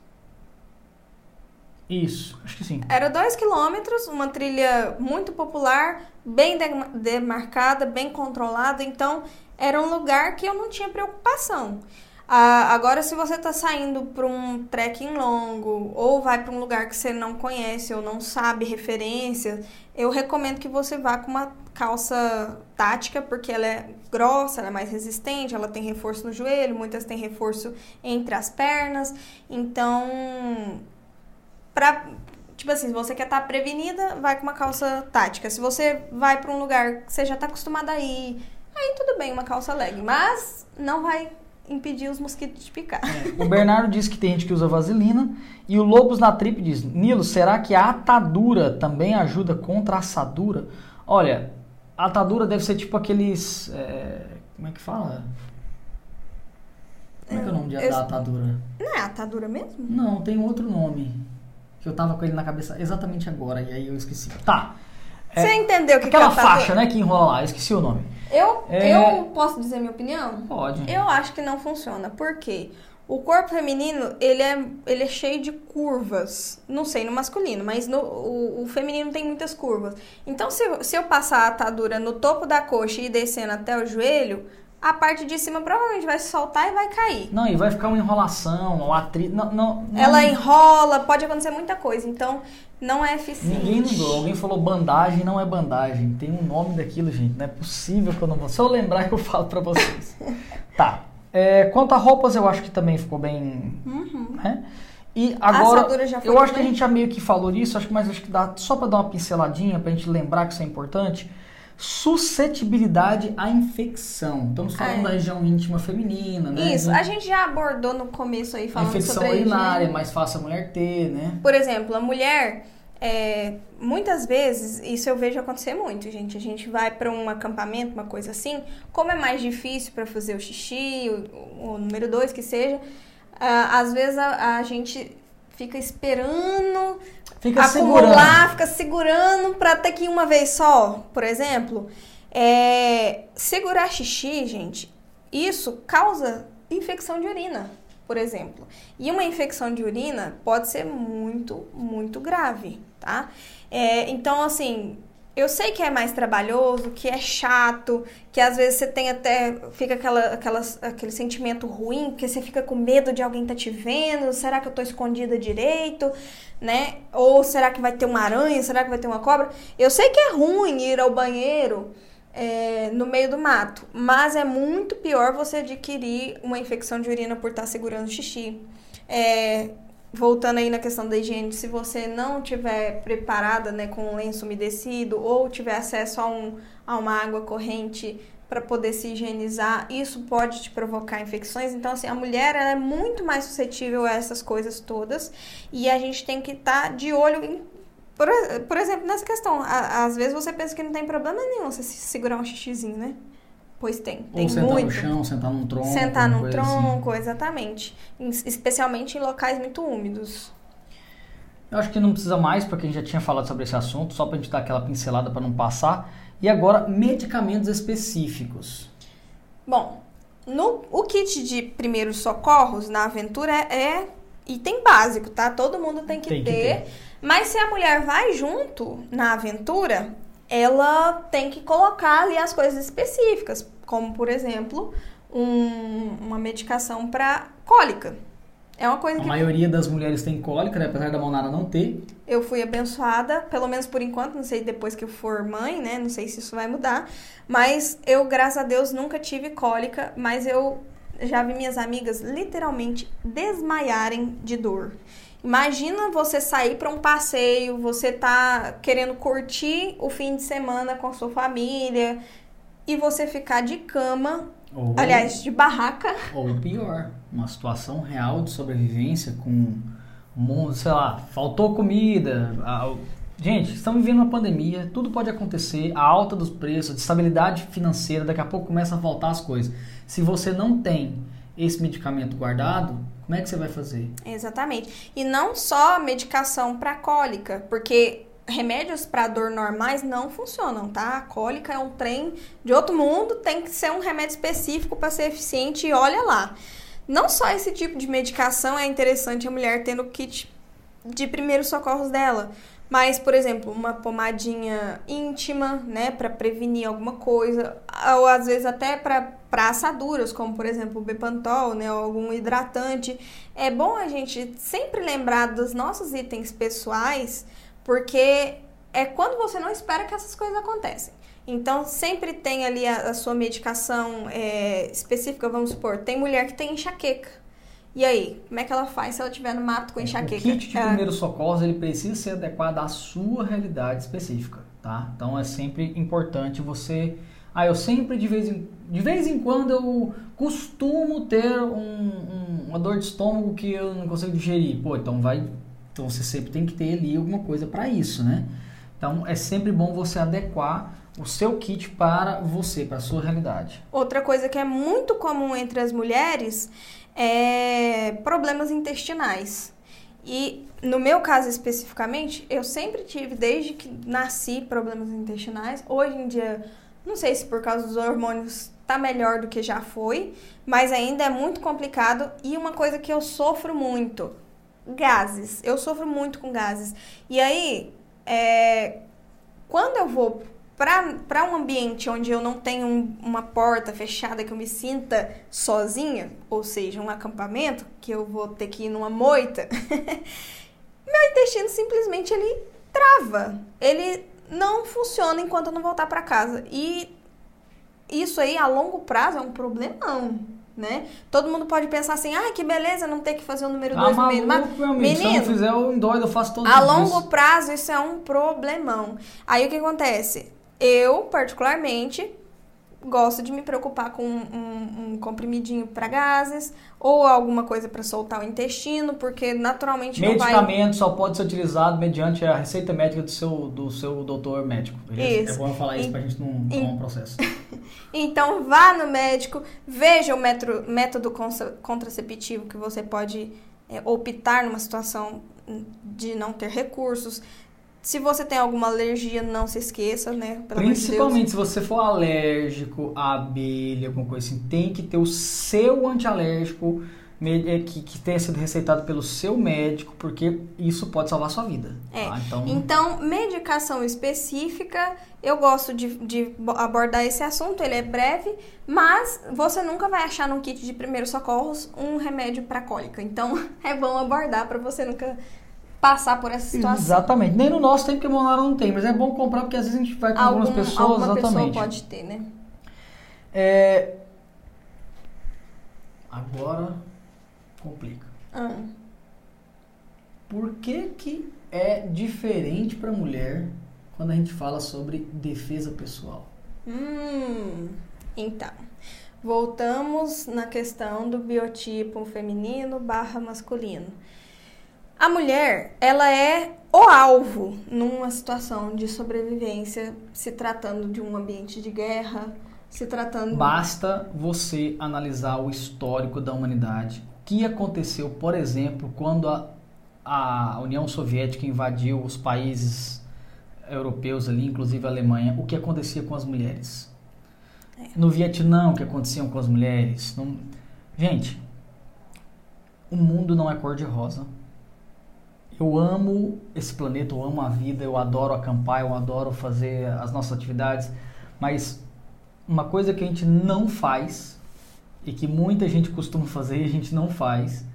[SPEAKER 1] Isso, acho que sim.
[SPEAKER 2] Era 2 quilômetros, uma trilha muito popular, bem demarcada, bem controlada, então era um lugar que eu não tinha preocupação. Ah, agora, se você tá saindo para um trekking longo ou vai para um lugar que você não conhece ou não sabe referência, eu recomendo que você vá com uma calça tática, porque ela é grossa, ela é mais resistente, ela tem reforço no joelho, muitas têm reforço entre as pernas. Então, pra, tipo assim, se você quer estar tá prevenida, vai com uma calça tática. Se você vai para um lugar que você já está acostumada a ir, aí tudo bem, uma calça leg, mas não vai impedir os mosquitos de picar.
[SPEAKER 1] É, o Bernardo disse que tem gente que usa vaselina e o Lobos na Trip diz: Nilo, será que a atadura também ajuda contra a assadura? Olha, a atadura deve ser tipo aqueles. É, como é que fala? Como é que é o nome de, eu, da atadura?
[SPEAKER 2] Não é atadura mesmo?
[SPEAKER 1] Não, tem outro nome. Que eu tava com ele na cabeça exatamente agora e aí eu esqueci. Tá.
[SPEAKER 2] É, Você entendeu o que
[SPEAKER 1] Aquela
[SPEAKER 2] que
[SPEAKER 1] é faixa, né, que enrola lá, eu esqueci o nome.
[SPEAKER 2] Eu, é... eu posso dizer minha opinião?
[SPEAKER 1] Pode.
[SPEAKER 2] Eu acho que não funciona. Por quê? O corpo feminino, ele é, ele é cheio de curvas. Não sei no masculino, mas no, o, o feminino tem muitas curvas. Então, se, se eu passar a atadura no topo da coxa e ir descendo até o joelho, a parte de cima provavelmente vai se soltar e vai cair.
[SPEAKER 1] Não, e vai ficar uma enrolação, uma atrito. Não, não, não,
[SPEAKER 2] Ela enrola, pode acontecer muita coisa. Então, não é eficiente.
[SPEAKER 1] Ninguém lembrou. Alguém falou bandagem, não é bandagem. Tem um nome daquilo, gente. Não é possível que eu não vou. Se eu lembrar, eu falo pra vocês. (laughs) tá. É, quanto a roupas, eu acho que também ficou bem.
[SPEAKER 2] Uhum.
[SPEAKER 1] Né? E agora, eu acho que a gente já meio que falou isso, acho que, mas acho que dá só para dar uma pinceladinha, pra gente lembrar que isso é importante suscetibilidade à infecção. Estamos falando é. da região íntima feminina, né?
[SPEAKER 2] Isso, a gente já abordou no começo aí falando
[SPEAKER 1] a infecção
[SPEAKER 2] sobre
[SPEAKER 1] urinária, é mais fácil a mulher ter, né?
[SPEAKER 2] Por exemplo, a mulher é, muitas vezes, isso eu vejo acontecer muito, gente. A gente vai para um acampamento, uma coisa assim, como é mais difícil para fazer o xixi, o, o número dois que seja, uh, às vezes a, a gente fica esperando
[SPEAKER 1] fica
[SPEAKER 2] acumular,
[SPEAKER 1] segurando.
[SPEAKER 2] fica segurando para ter que uma vez só, por exemplo. É, segurar xixi, gente, isso causa infecção de urina, por exemplo. E uma infecção de urina pode ser muito, muito grave, tá? É, então, assim, eu sei que é mais trabalhoso, que é chato, que às vezes você tem até. fica aquela, aquela, aquele sentimento ruim, porque você fica com medo de alguém tá te vendo. Será que eu tô escondida direito? Né? Ou será que vai ter uma aranha? Será que vai ter uma cobra? Eu sei que é ruim ir ao banheiro é, no meio do mato, mas é muito pior você adquirir uma infecção de urina por estar tá segurando xixi. É, voltando aí na questão da higiene, se você não tiver preparada, né, com um lenço umedecido ou tiver acesso a, um, a uma água corrente para poder se higienizar, isso pode te provocar infecções. Então, assim, a mulher é muito mais suscetível a essas coisas todas e a gente tem que estar tá de olho em por, por exemplo, nessa questão, a, às vezes você pensa que não tem problema nenhum você segurar um xixizinho, né? Pois tem, tem
[SPEAKER 1] Ou sentar
[SPEAKER 2] muito.
[SPEAKER 1] no chão, sentar num tronco.
[SPEAKER 2] Sentar num
[SPEAKER 1] assim.
[SPEAKER 2] tronco, assim. exatamente. Especialmente em locais muito úmidos.
[SPEAKER 1] Eu acho que não precisa mais, porque a gente já tinha falado sobre esse assunto, só para a gente dar aquela pincelada para não passar. E agora, medicamentos específicos.
[SPEAKER 2] Bom, no, o kit de primeiros socorros na aventura é, é item básico, tá? Todo mundo tem que, tem ter, que ter. Mas se a mulher vai junto na aventura, ela tem que colocar ali as coisas específicas, como por exemplo, um, uma medicação para cólica. É uma coisa
[SPEAKER 1] a
[SPEAKER 2] que.
[SPEAKER 1] A maioria das mulheres tem cólica, né? apesar da Monara não ter.
[SPEAKER 2] Eu fui abençoada, pelo menos por enquanto, não sei depois que eu for mãe, né? Não sei se isso vai mudar. Mas eu, graças a Deus, nunca tive cólica, mas eu já vi minhas amigas literalmente desmaiarem de dor. Imagina você sair para um passeio, você tá querendo curtir o fim de semana com a sua família e você ficar de cama, ou, aliás, de barraca.
[SPEAKER 1] Ou pior, uma situação real de sobrevivência com mundo, sei lá, faltou comida. Gente, estamos vivendo uma pandemia, tudo pode acontecer, a alta dos preços, a estabilidade financeira, daqui a pouco começa a faltar as coisas. Se você não tem esse medicamento guardado, como é que você vai fazer?
[SPEAKER 2] Exatamente. E não só medicação para cólica, porque remédios para dor normais não funcionam, tá? A cólica é um trem de outro mundo, tem que ser um remédio específico para ser eficiente e olha lá. Não só esse tipo de medicação é interessante a mulher tendo o kit de primeiros socorros dela, Mas, por exemplo, uma pomadinha íntima, né, para prevenir alguma coisa, ou às vezes até para assaduras, como por exemplo o Bepantol, né, ou algum hidratante. É bom a gente sempre lembrar dos nossos itens pessoais, porque é quando você não espera que essas coisas acontecem. Então, sempre tem ali a, a sua medicação é, específica, vamos supor. Tem mulher que tem enxaqueca. E aí, como é que ela faz se ela estiver no mato com enxaqueca?
[SPEAKER 1] O kit de é. primeiros socorros, ele precisa ser adequado à sua realidade específica, tá? Então, é sempre importante você... Ah, eu sempre, de vez em, de vez em quando, eu costumo ter um, um, uma dor de estômago que eu não consigo digerir. Pô, então vai... Então, você sempre tem que ter ali alguma coisa para isso, né? Então, é sempre bom você adequar o seu kit para você, para a sua realidade.
[SPEAKER 2] Outra coisa que é muito comum entre as mulheres é problemas intestinais. E no meu caso especificamente, eu sempre tive, desde que nasci, problemas intestinais. Hoje em dia, não sei se por causa dos hormônios tá melhor do que já foi, mas ainda é muito complicado. E uma coisa que eu sofro muito, gases. Eu sofro muito com gases. E aí, é, quando eu vou para um ambiente onde eu não tenho um, uma porta fechada que eu me sinta sozinha, ou seja, um acampamento, que eu vou ter que ir numa moita, (laughs) meu intestino simplesmente ele trava. Ele não funciona enquanto eu não voltar para casa. E isso aí a longo prazo é um problemão. Né? Todo mundo pode pensar assim, ah, que beleza não ter que fazer o número 2
[SPEAKER 1] ah, no meio. Mas, meu amigo, menino, se eu não fizer, eu endoido, eu faço todo
[SPEAKER 2] A longo prazo, isso é um problemão. Aí o que acontece? Eu, particularmente, gosto de me preocupar com um, um comprimidinho para gases ou alguma coisa para soltar o intestino, porque naturalmente
[SPEAKER 1] Medicamento
[SPEAKER 2] vai...
[SPEAKER 1] só pode ser utilizado mediante a receita médica do seu, do seu doutor médico. Isso. É bom falar isso para a gente não tomar um processo. (laughs)
[SPEAKER 2] então vá no médico, veja o método, método contraceptivo que você pode é, optar numa situação de não ter recursos. Se você tem alguma alergia, não se esqueça, né?
[SPEAKER 1] Principalmente de se você for alérgico à abelha, alguma coisa assim, tem que ter o seu antialérgico é, que, que tenha sido receitado pelo seu médico, porque isso pode salvar sua vida.
[SPEAKER 2] É. Tá? Então... então, medicação específica, eu gosto de, de abordar esse assunto, ele é breve, mas você nunca vai achar no kit de primeiros socorros um remédio para cólica. Então, (laughs) é bom abordar para você nunca passar por essa situação.
[SPEAKER 1] Exatamente. Nem no nosso tempo que a Monara não tem, mas é bom comprar porque às vezes a gente vai com Algum, algumas pessoas. Alguma exatamente.
[SPEAKER 2] pessoa pode ter, né?
[SPEAKER 1] É... Agora complica.
[SPEAKER 2] Ah.
[SPEAKER 1] Por que, que é diferente para mulher quando a gente fala sobre defesa pessoal?
[SPEAKER 2] Hum, então, voltamos na questão do biotipo feminino barra masculino. A mulher, ela é o alvo numa situação de sobrevivência, se tratando de um ambiente de guerra, se tratando.
[SPEAKER 1] Basta você analisar o histórico da humanidade. O que aconteceu, por exemplo, quando a, a União Soviética invadiu os países europeus ali, inclusive a Alemanha, o que acontecia com as mulheres? É. No Vietnã, o que acontecia com as mulheres? No... Gente, o mundo não é cor-de-rosa eu amo esse planeta, eu amo a vida, eu adoro acampar, eu adoro fazer as nossas atividades, mas uma coisa que a gente não faz e que muita gente costuma fazer e a gente não faz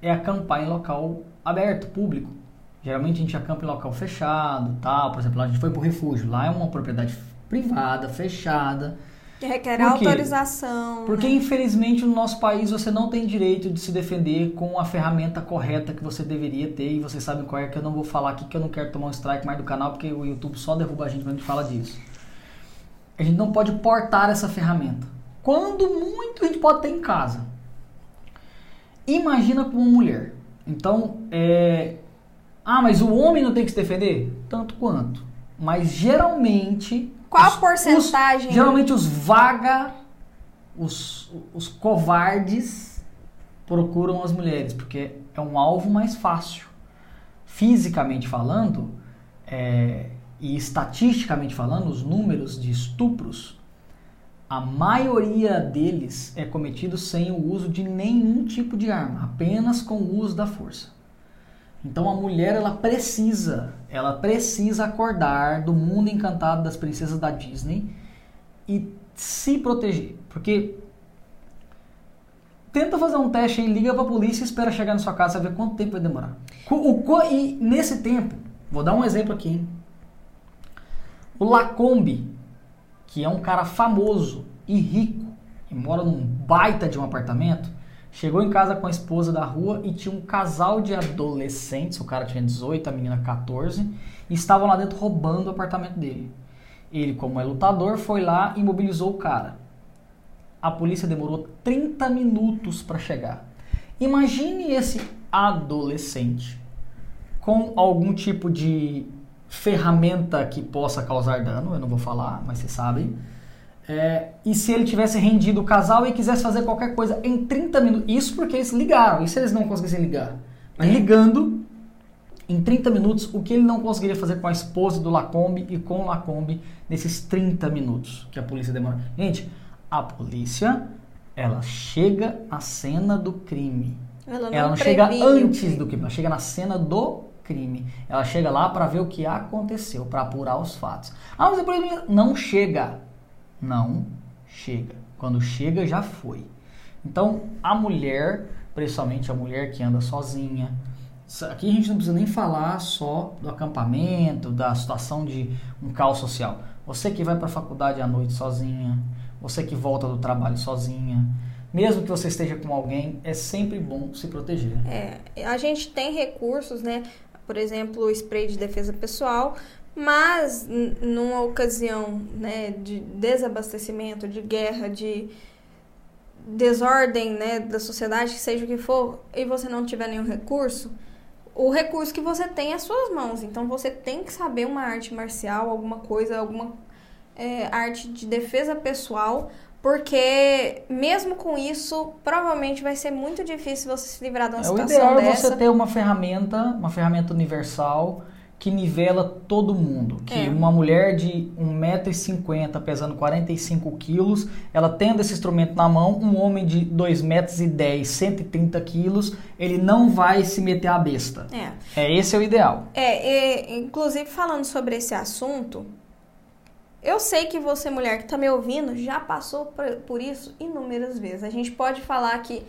[SPEAKER 1] é acampar em local aberto, público. Geralmente a gente acampa em local fechado, tal. Por exemplo, lá a gente foi pro refúgio, lá é uma propriedade privada, fechada
[SPEAKER 2] que requer autorização.
[SPEAKER 1] Porque, né? infelizmente, no nosso país você não tem direito de se defender com a ferramenta correta que você deveria ter. E vocês sabem qual é que eu não vou falar aqui, que eu não quero tomar um strike mais do canal, porque o YouTube só derruba a gente quando a gente fala disso. A gente não pode portar essa ferramenta. Quando muito, a gente pode ter em casa. Imagina com uma mulher. Então, é... Ah, mas o homem não tem que se defender? Tanto quanto. Mas geralmente
[SPEAKER 2] qual os, a porcentagem?
[SPEAKER 1] Os, geralmente os vaga, os, os covardes procuram as mulheres, porque é um alvo mais fácil. Fisicamente falando, é, e estatisticamente falando, os números de estupros, a maioria deles é cometido sem o uso de nenhum tipo de arma, apenas com o uso da força. Então a mulher ela precisa, ela precisa acordar do mundo encantado das princesas da Disney e se proteger, porque tenta fazer um teste aí, liga pra polícia e espera chegar na sua casa ver quanto tempo vai demorar. O, o, e nesse tempo, vou dar um exemplo aqui, hein? O Lacombe, que é um cara famoso e rico, e mora num baita de um apartamento, chegou em casa com a esposa da rua e tinha um casal de adolescentes, o cara tinha 18, a menina 14, e estavam lá dentro roubando o apartamento dele. Ele, como é lutador, foi lá e imobilizou o cara. A polícia demorou 30 minutos para chegar. Imagine esse adolescente com algum tipo de ferramenta que possa causar dano, eu não vou falar, mas vocês sabem. É, e se ele tivesse rendido o casal e quisesse fazer qualquer coisa em 30 minutos, isso porque eles ligaram, e se eles não conseguissem ligar? Mas ligando, em 30 minutos, o que ele não conseguiria fazer com a esposa do Lacombe e com o Lacombe nesses 30 minutos que a polícia demora. Gente, a polícia, ela chega na cena do crime.
[SPEAKER 2] Ela não,
[SPEAKER 1] Ela não chega antes do crime, ela chega na cena do crime. Ela chega lá para ver o que aconteceu, para apurar os fatos. Ah, mas a polícia não chega. Não chega. Quando chega, já foi. Então, a mulher, principalmente a mulher que anda sozinha, aqui a gente não precisa nem falar só do acampamento, da situação de um caos social. Você que vai para a faculdade à noite sozinha, você que volta do trabalho sozinha, mesmo que você esteja com alguém, é sempre bom se proteger.
[SPEAKER 2] É, a gente tem recursos, né? Por exemplo, o spray de defesa pessoal, mas numa ocasião né, de desabastecimento, de guerra, de desordem né, da sociedade, que seja o que for, e você não tiver nenhum recurso, o recurso que você tem é as suas mãos. Então você tem que saber uma arte marcial, alguma coisa, alguma é, arte de defesa pessoal, porque mesmo com isso, provavelmente vai ser muito difícil você se livrar de uma
[SPEAKER 1] É, o
[SPEAKER 2] situação
[SPEAKER 1] ideal é
[SPEAKER 2] dessa.
[SPEAKER 1] você ter uma ferramenta, uma ferramenta universal que nivela todo mundo. Que
[SPEAKER 2] É.
[SPEAKER 1] uma mulher de 1,50m pesando 45 quilos, ela tendo esse instrumento na mão, um homem de 2,10m, 130 quilos, ele não vai se meter a besta.
[SPEAKER 2] É.
[SPEAKER 1] É, esse é o ideal.
[SPEAKER 2] É, e, inclusive falando sobre esse assunto, eu sei que você, mulher que tá me ouvindo, já passou por isso inúmeras vezes. A gente pode falar que,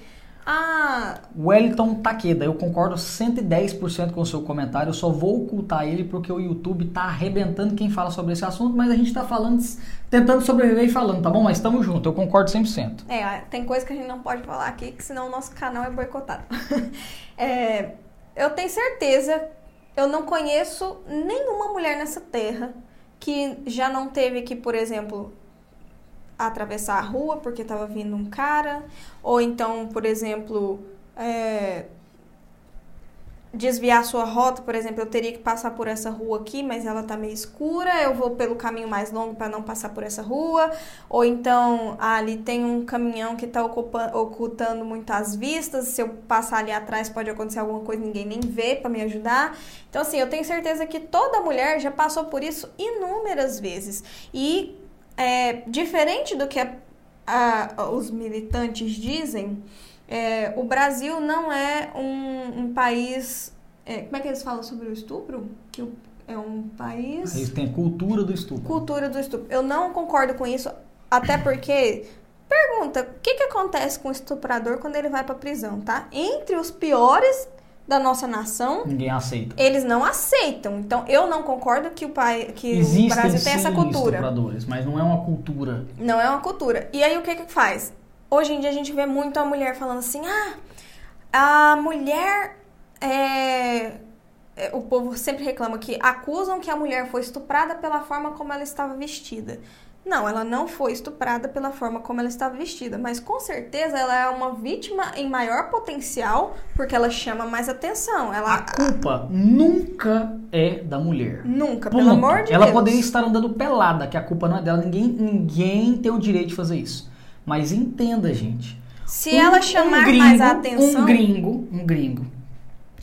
[SPEAKER 2] ah,
[SPEAKER 1] Wellington Takeda, eu concordo 110% com o seu comentário, eu só vou ocultar ele porque o YouTube tá arrebentando quem fala sobre esse assunto, mas a gente tá falando, tentando sobreviver e falando, tá bom? Mas estamos juntos, eu concordo 100%.
[SPEAKER 2] é, tem coisa que a gente não pode falar aqui, que senão o nosso canal é boicotado. (laughs) É, eu tenho certeza, eu não conheço nenhuma mulher nessa terra que já não teve que, por exemplo, atravessar a rua porque estava vindo um cara, ou então, por exemplo, é, desviar sua rota, por exemplo, eu teria que passar por essa rua aqui, mas ela tá meio escura, eu vou pelo caminho mais longo para não passar por essa rua, ou então ah, ali tem um caminhão que está ocultando muitas vistas, se eu passar ali atrás pode acontecer alguma coisa ninguém nem vê para me ajudar. Então assim, eu tenho certeza que toda mulher já passou por isso inúmeras vezes. E é, diferente do que a- a- os militantes dizem, é, o Brasil não é um, um país. é, como é que eles falam sobre o estupro? Que o- é um país.
[SPEAKER 1] Eles têm cultura do estupro.
[SPEAKER 2] Cultura do estupro. Eu não concordo com isso, até porque. Pergunta: o que, que acontece com o estuprador quando ele vai pra prisão, tá? Entre os piores da nossa nação,
[SPEAKER 1] Ninguém aceita.
[SPEAKER 2] eles não aceitam. Então, eu não concordo que o, pai, que o
[SPEAKER 1] Existem
[SPEAKER 2] Brasil
[SPEAKER 1] sim
[SPEAKER 2] tem essa cultura.
[SPEAKER 1] estupradores, mas não é uma cultura.
[SPEAKER 2] Não é uma cultura. E aí o que que faz? Hoje em dia a gente vê muito a mulher falando assim: ah, a mulher é. é, O povo sempre reclama que acusam que a mulher foi estuprada pela forma como ela estava vestida. Não, ela não foi estuprada pela forma como ela estava vestida, mas com certeza ela é uma vítima em maior potencial porque ela chama mais atenção.
[SPEAKER 1] A
[SPEAKER 2] Ela
[SPEAKER 1] culpa nunca é da mulher.
[SPEAKER 2] nunca,
[SPEAKER 1] Ponto.
[SPEAKER 2] pelo amor de
[SPEAKER 1] Ela
[SPEAKER 2] Deus.
[SPEAKER 1] poderia estar andando pelada, que a culpa não é dela. Ninguém, ninguém tem o direito de fazer isso. Mas entenda, gente.
[SPEAKER 2] Se ela chamar
[SPEAKER 1] gringo,
[SPEAKER 2] mais a atenção,
[SPEAKER 1] Um gringo, um gringo,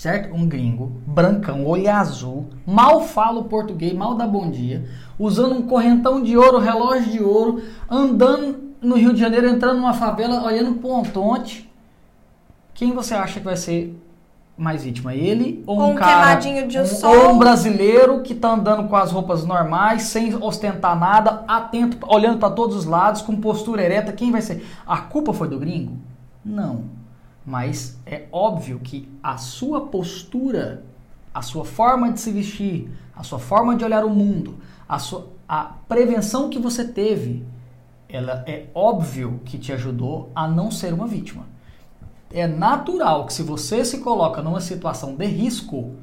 [SPEAKER 1] certo? Um gringo, brancão, olho azul, mal fala o português, mal dá bom dia, usando um correntão de ouro, relógio de ouro, andando no Rio de Janeiro, entrando numa favela, olhando para um ponte. Quem você acha que vai ser mais vítima? Ele ou, um
[SPEAKER 2] um
[SPEAKER 1] cara. um. Ou um brasileiro que tá andando com as roupas normais, sem ostentar nada, atento, olhando para todos os lados, com postura ereta. Quem vai ser? A culpa foi do gringo? Não. Mas é óbvio que a sua postura, a sua forma de se vestir, a sua forma de olhar o mundo, a, sua, a prevenção que você teve, ela é óbvio que te ajudou a não ser uma vítima. É natural que se você se coloca numa situação de risco,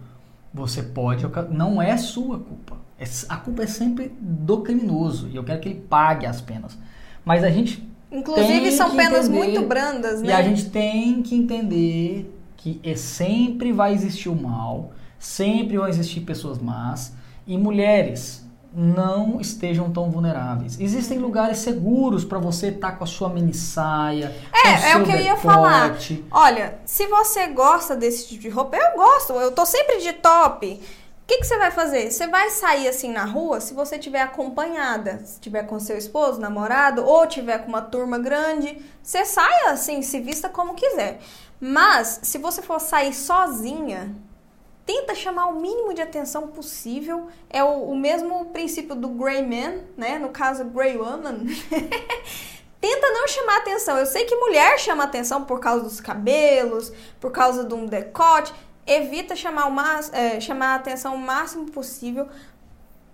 [SPEAKER 1] você pode. Não é sua culpa. É, a culpa é sempre do criminoso. E eu quero que ele pague as penas. Mas a gente.
[SPEAKER 2] Inclusive,
[SPEAKER 1] tem
[SPEAKER 2] são penas
[SPEAKER 1] entender-
[SPEAKER 2] muito brandas, né?
[SPEAKER 1] E a gente tem que entender que é, sempre vai existir o mal, sempre vão existir pessoas más. E mulheres, não estejam tão vulneráveis. Existem lugares seguros para você estar com a sua mini saia.
[SPEAKER 2] É, é o que eu ia falar.
[SPEAKER 1] decote.
[SPEAKER 2] Olha, se você gosta desse tipo de roupa, eu gosto, eu tô sempre de top. O que, que você vai fazer? Você vai sair assim na rua se você tiver acompanhada, se tiver com seu esposo, namorado, ou tiver com uma turma grande, você saia assim, se vista como quiser. Mas se você for sair sozinha, tenta chamar o mínimo de atenção possível. É o, o mesmo princípio do Grey Man, né? No caso, Grey Woman. (laughs) Tenta não chamar atenção. Eu sei que mulher chama atenção por causa dos cabelos, por causa de um decote. Evita chamar, o mas, é, chamar a atenção o máximo possível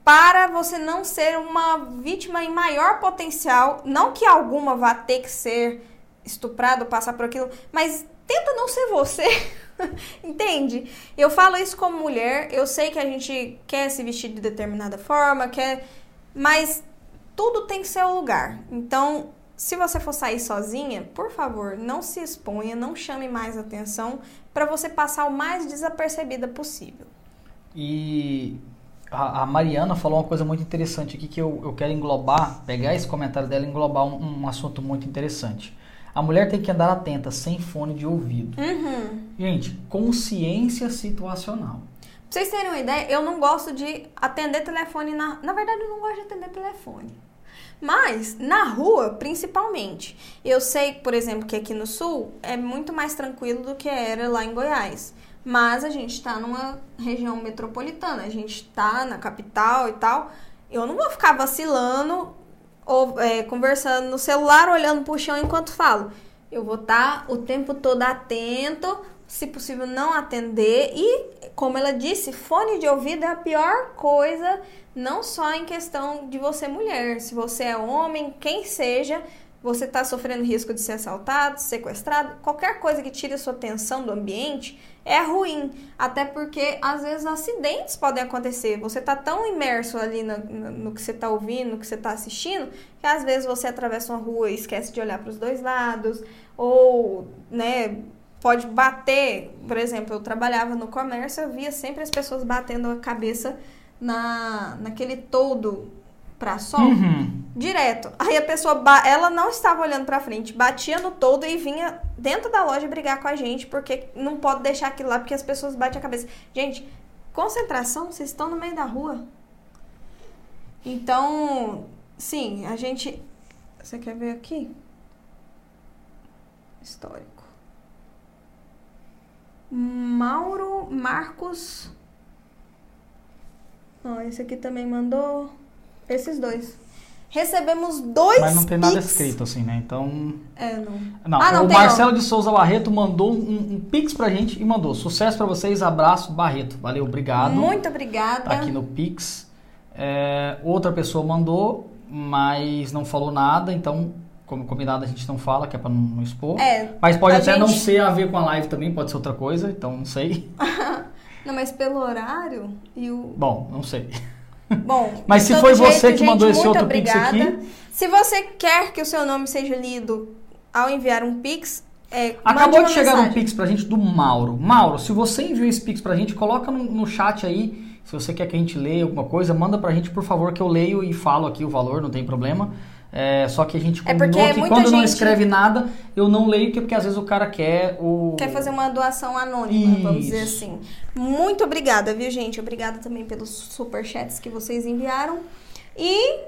[SPEAKER 2] para você não ser uma vítima em maior potencial. Não que alguma vá ter que ser estuprada ou passar por aquilo, mas tenta não ser você. (laughs) Entende? Eu falo isso como mulher. Eu sei que a gente quer se vestir de determinada forma, quer, mas tudo tem seu lugar. Então, se você for sair sozinha, por favor, não se exponha, não chame mais atenção para você passar o mais desapercebida possível.
[SPEAKER 1] E a, a Mariana falou uma coisa muito interessante aqui que eu, eu quero englobar, pegar esse comentário dela e englobar um, um assunto muito interessante. A mulher tem que andar atenta, sem fone de ouvido.
[SPEAKER 2] Uhum.
[SPEAKER 1] Gente, consciência situacional.
[SPEAKER 2] Pra vocês terem uma ideia, eu não gosto de atender telefone na. Na verdade, eu não gosto de atender telefone. Mas na rua, principalmente. Eu sei, por exemplo, que aqui no sul é muito mais tranquilo do que era lá em Goiás. Mas a gente tá numa região metropolitana, a gente tá na capital e tal. Eu não vou ficar vacilando ou é, conversando no celular, olhando pro chão enquanto falo. Eu vou estar o tempo todo atento, se possível não atender e, como ela disse, fone de ouvido é a pior coisa, não só em questão de você mulher, se você é homem, quem seja, você está sofrendo risco de ser assaltado, sequestrado, qualquer coisa que tire a sua atenção do ambiente é ruim. Até porque às vezes acidentes podem acontecer. Você está tão imerso ali no, no, que você está ouvindo, no que você está assistindo, que às vezes você atravessa uma rua e esquece de olhar para os dois lados, ou, né, pode bater. Por exemplo, eu trabalhava no comércio, eu via sempre as pessoas batendo a cabeça na, naquele todo para sol.
[SPEAKER 1] Uhum.
[SPEAKER 2] Direto. Aí a pessoa, ela não estava olhando pra frente, batia no todo e vinha dentro da loja brigar com a gente, porque não pode deixar aquilo lá, porque as pessoas batem a cabeça. Gente, concentração, vocês estão no meio da rua. Então, sim, a gente. Você quer ver aqui? Histórico. Mauro Marcos. Ó, esse aqui também mandou. Esses dois. Recebemos dois
[SPEAKER 1] Mas não tem nada
[SPEAKER 2] Pix.
[SPEAKER 1] escrito assim, né? Então.
[SPEAKER 2] É, não.
[SPEAKER 1] Não,
[SPEAKER 2] Ah, não
[SPEAKER 1] o
[SPEAKER 2] tem,
[SPEAKER 1] Marcelo de Souza Barreto mandou um, um pix pra gente e mandou. Sucesso pra vocês, abraço, Barreto. Valeu, obrigado.
[SPEAKER 2] Muito obrigada.
[SPEAKER 1] Tá aqui no Pix. É, outra pessoa mandou, mas não falou nada, então, como combinado, a gente não fala, que é pra não, não expor.
[SPEAKER 2] É,
[SPEAKER 1] mas pode até não
[SPEAKER 2] gente-
[SPEAKER 1] ser a ver com a live também, pode ser outra coisa, então não sei. (laughs)
[SPEAKER 2] Não, mas pelo horário e o.
[SPEAKER 1] Bom, não sei.
[SPEAKER 2] Bom, (laughs)
[SPEAKER 1] Mas se foi você
[SPEAKER 2] jeito,
[SPEAKER 1] que mandou
[SPEAKER 2] gente,
[SPEAKER 1] esse
[SPEAKER 2] muito
[SPEAKER 1] outro Pix
[SPEAKER 2] obrigada.
[SPEAKER 1] aqui.
[SPEAKER 2] Se você quer que o seu nome seja lido ao enviar um Pix, é,
[SPEAKER 1] Acabou de chegar um
[SPEAKER 2] mensagem.
[SPEAKER 1] Pix pra gente do Mauro. Mauro, se você enviou esse Pix pra gente, coloca no, no chat aí. Se você quer que a gente leia alguma coisa, manda pra gente, por favor, que eu leio e falo aqui o valor, não tem problema. É, só que a gente
[SPEAKER 2] É
[SPEAKER 1] combinou
[SPEAKER 2] porque
[SPEAKER 1] que quando não
[SPEAKER 2] gente-
[SPEAKER 1] escreve nada, eu não leio, que- porque às vezes o cara quer o.
[SPEAKER 2] Quer fazer uma doação anônima, vamos dizer
[SPEAKER 1] Isso.
[SPEAKER 2] assim. Muito obrigada, viu, gente? Obrigada também pelos superchats que vocês enviaram. E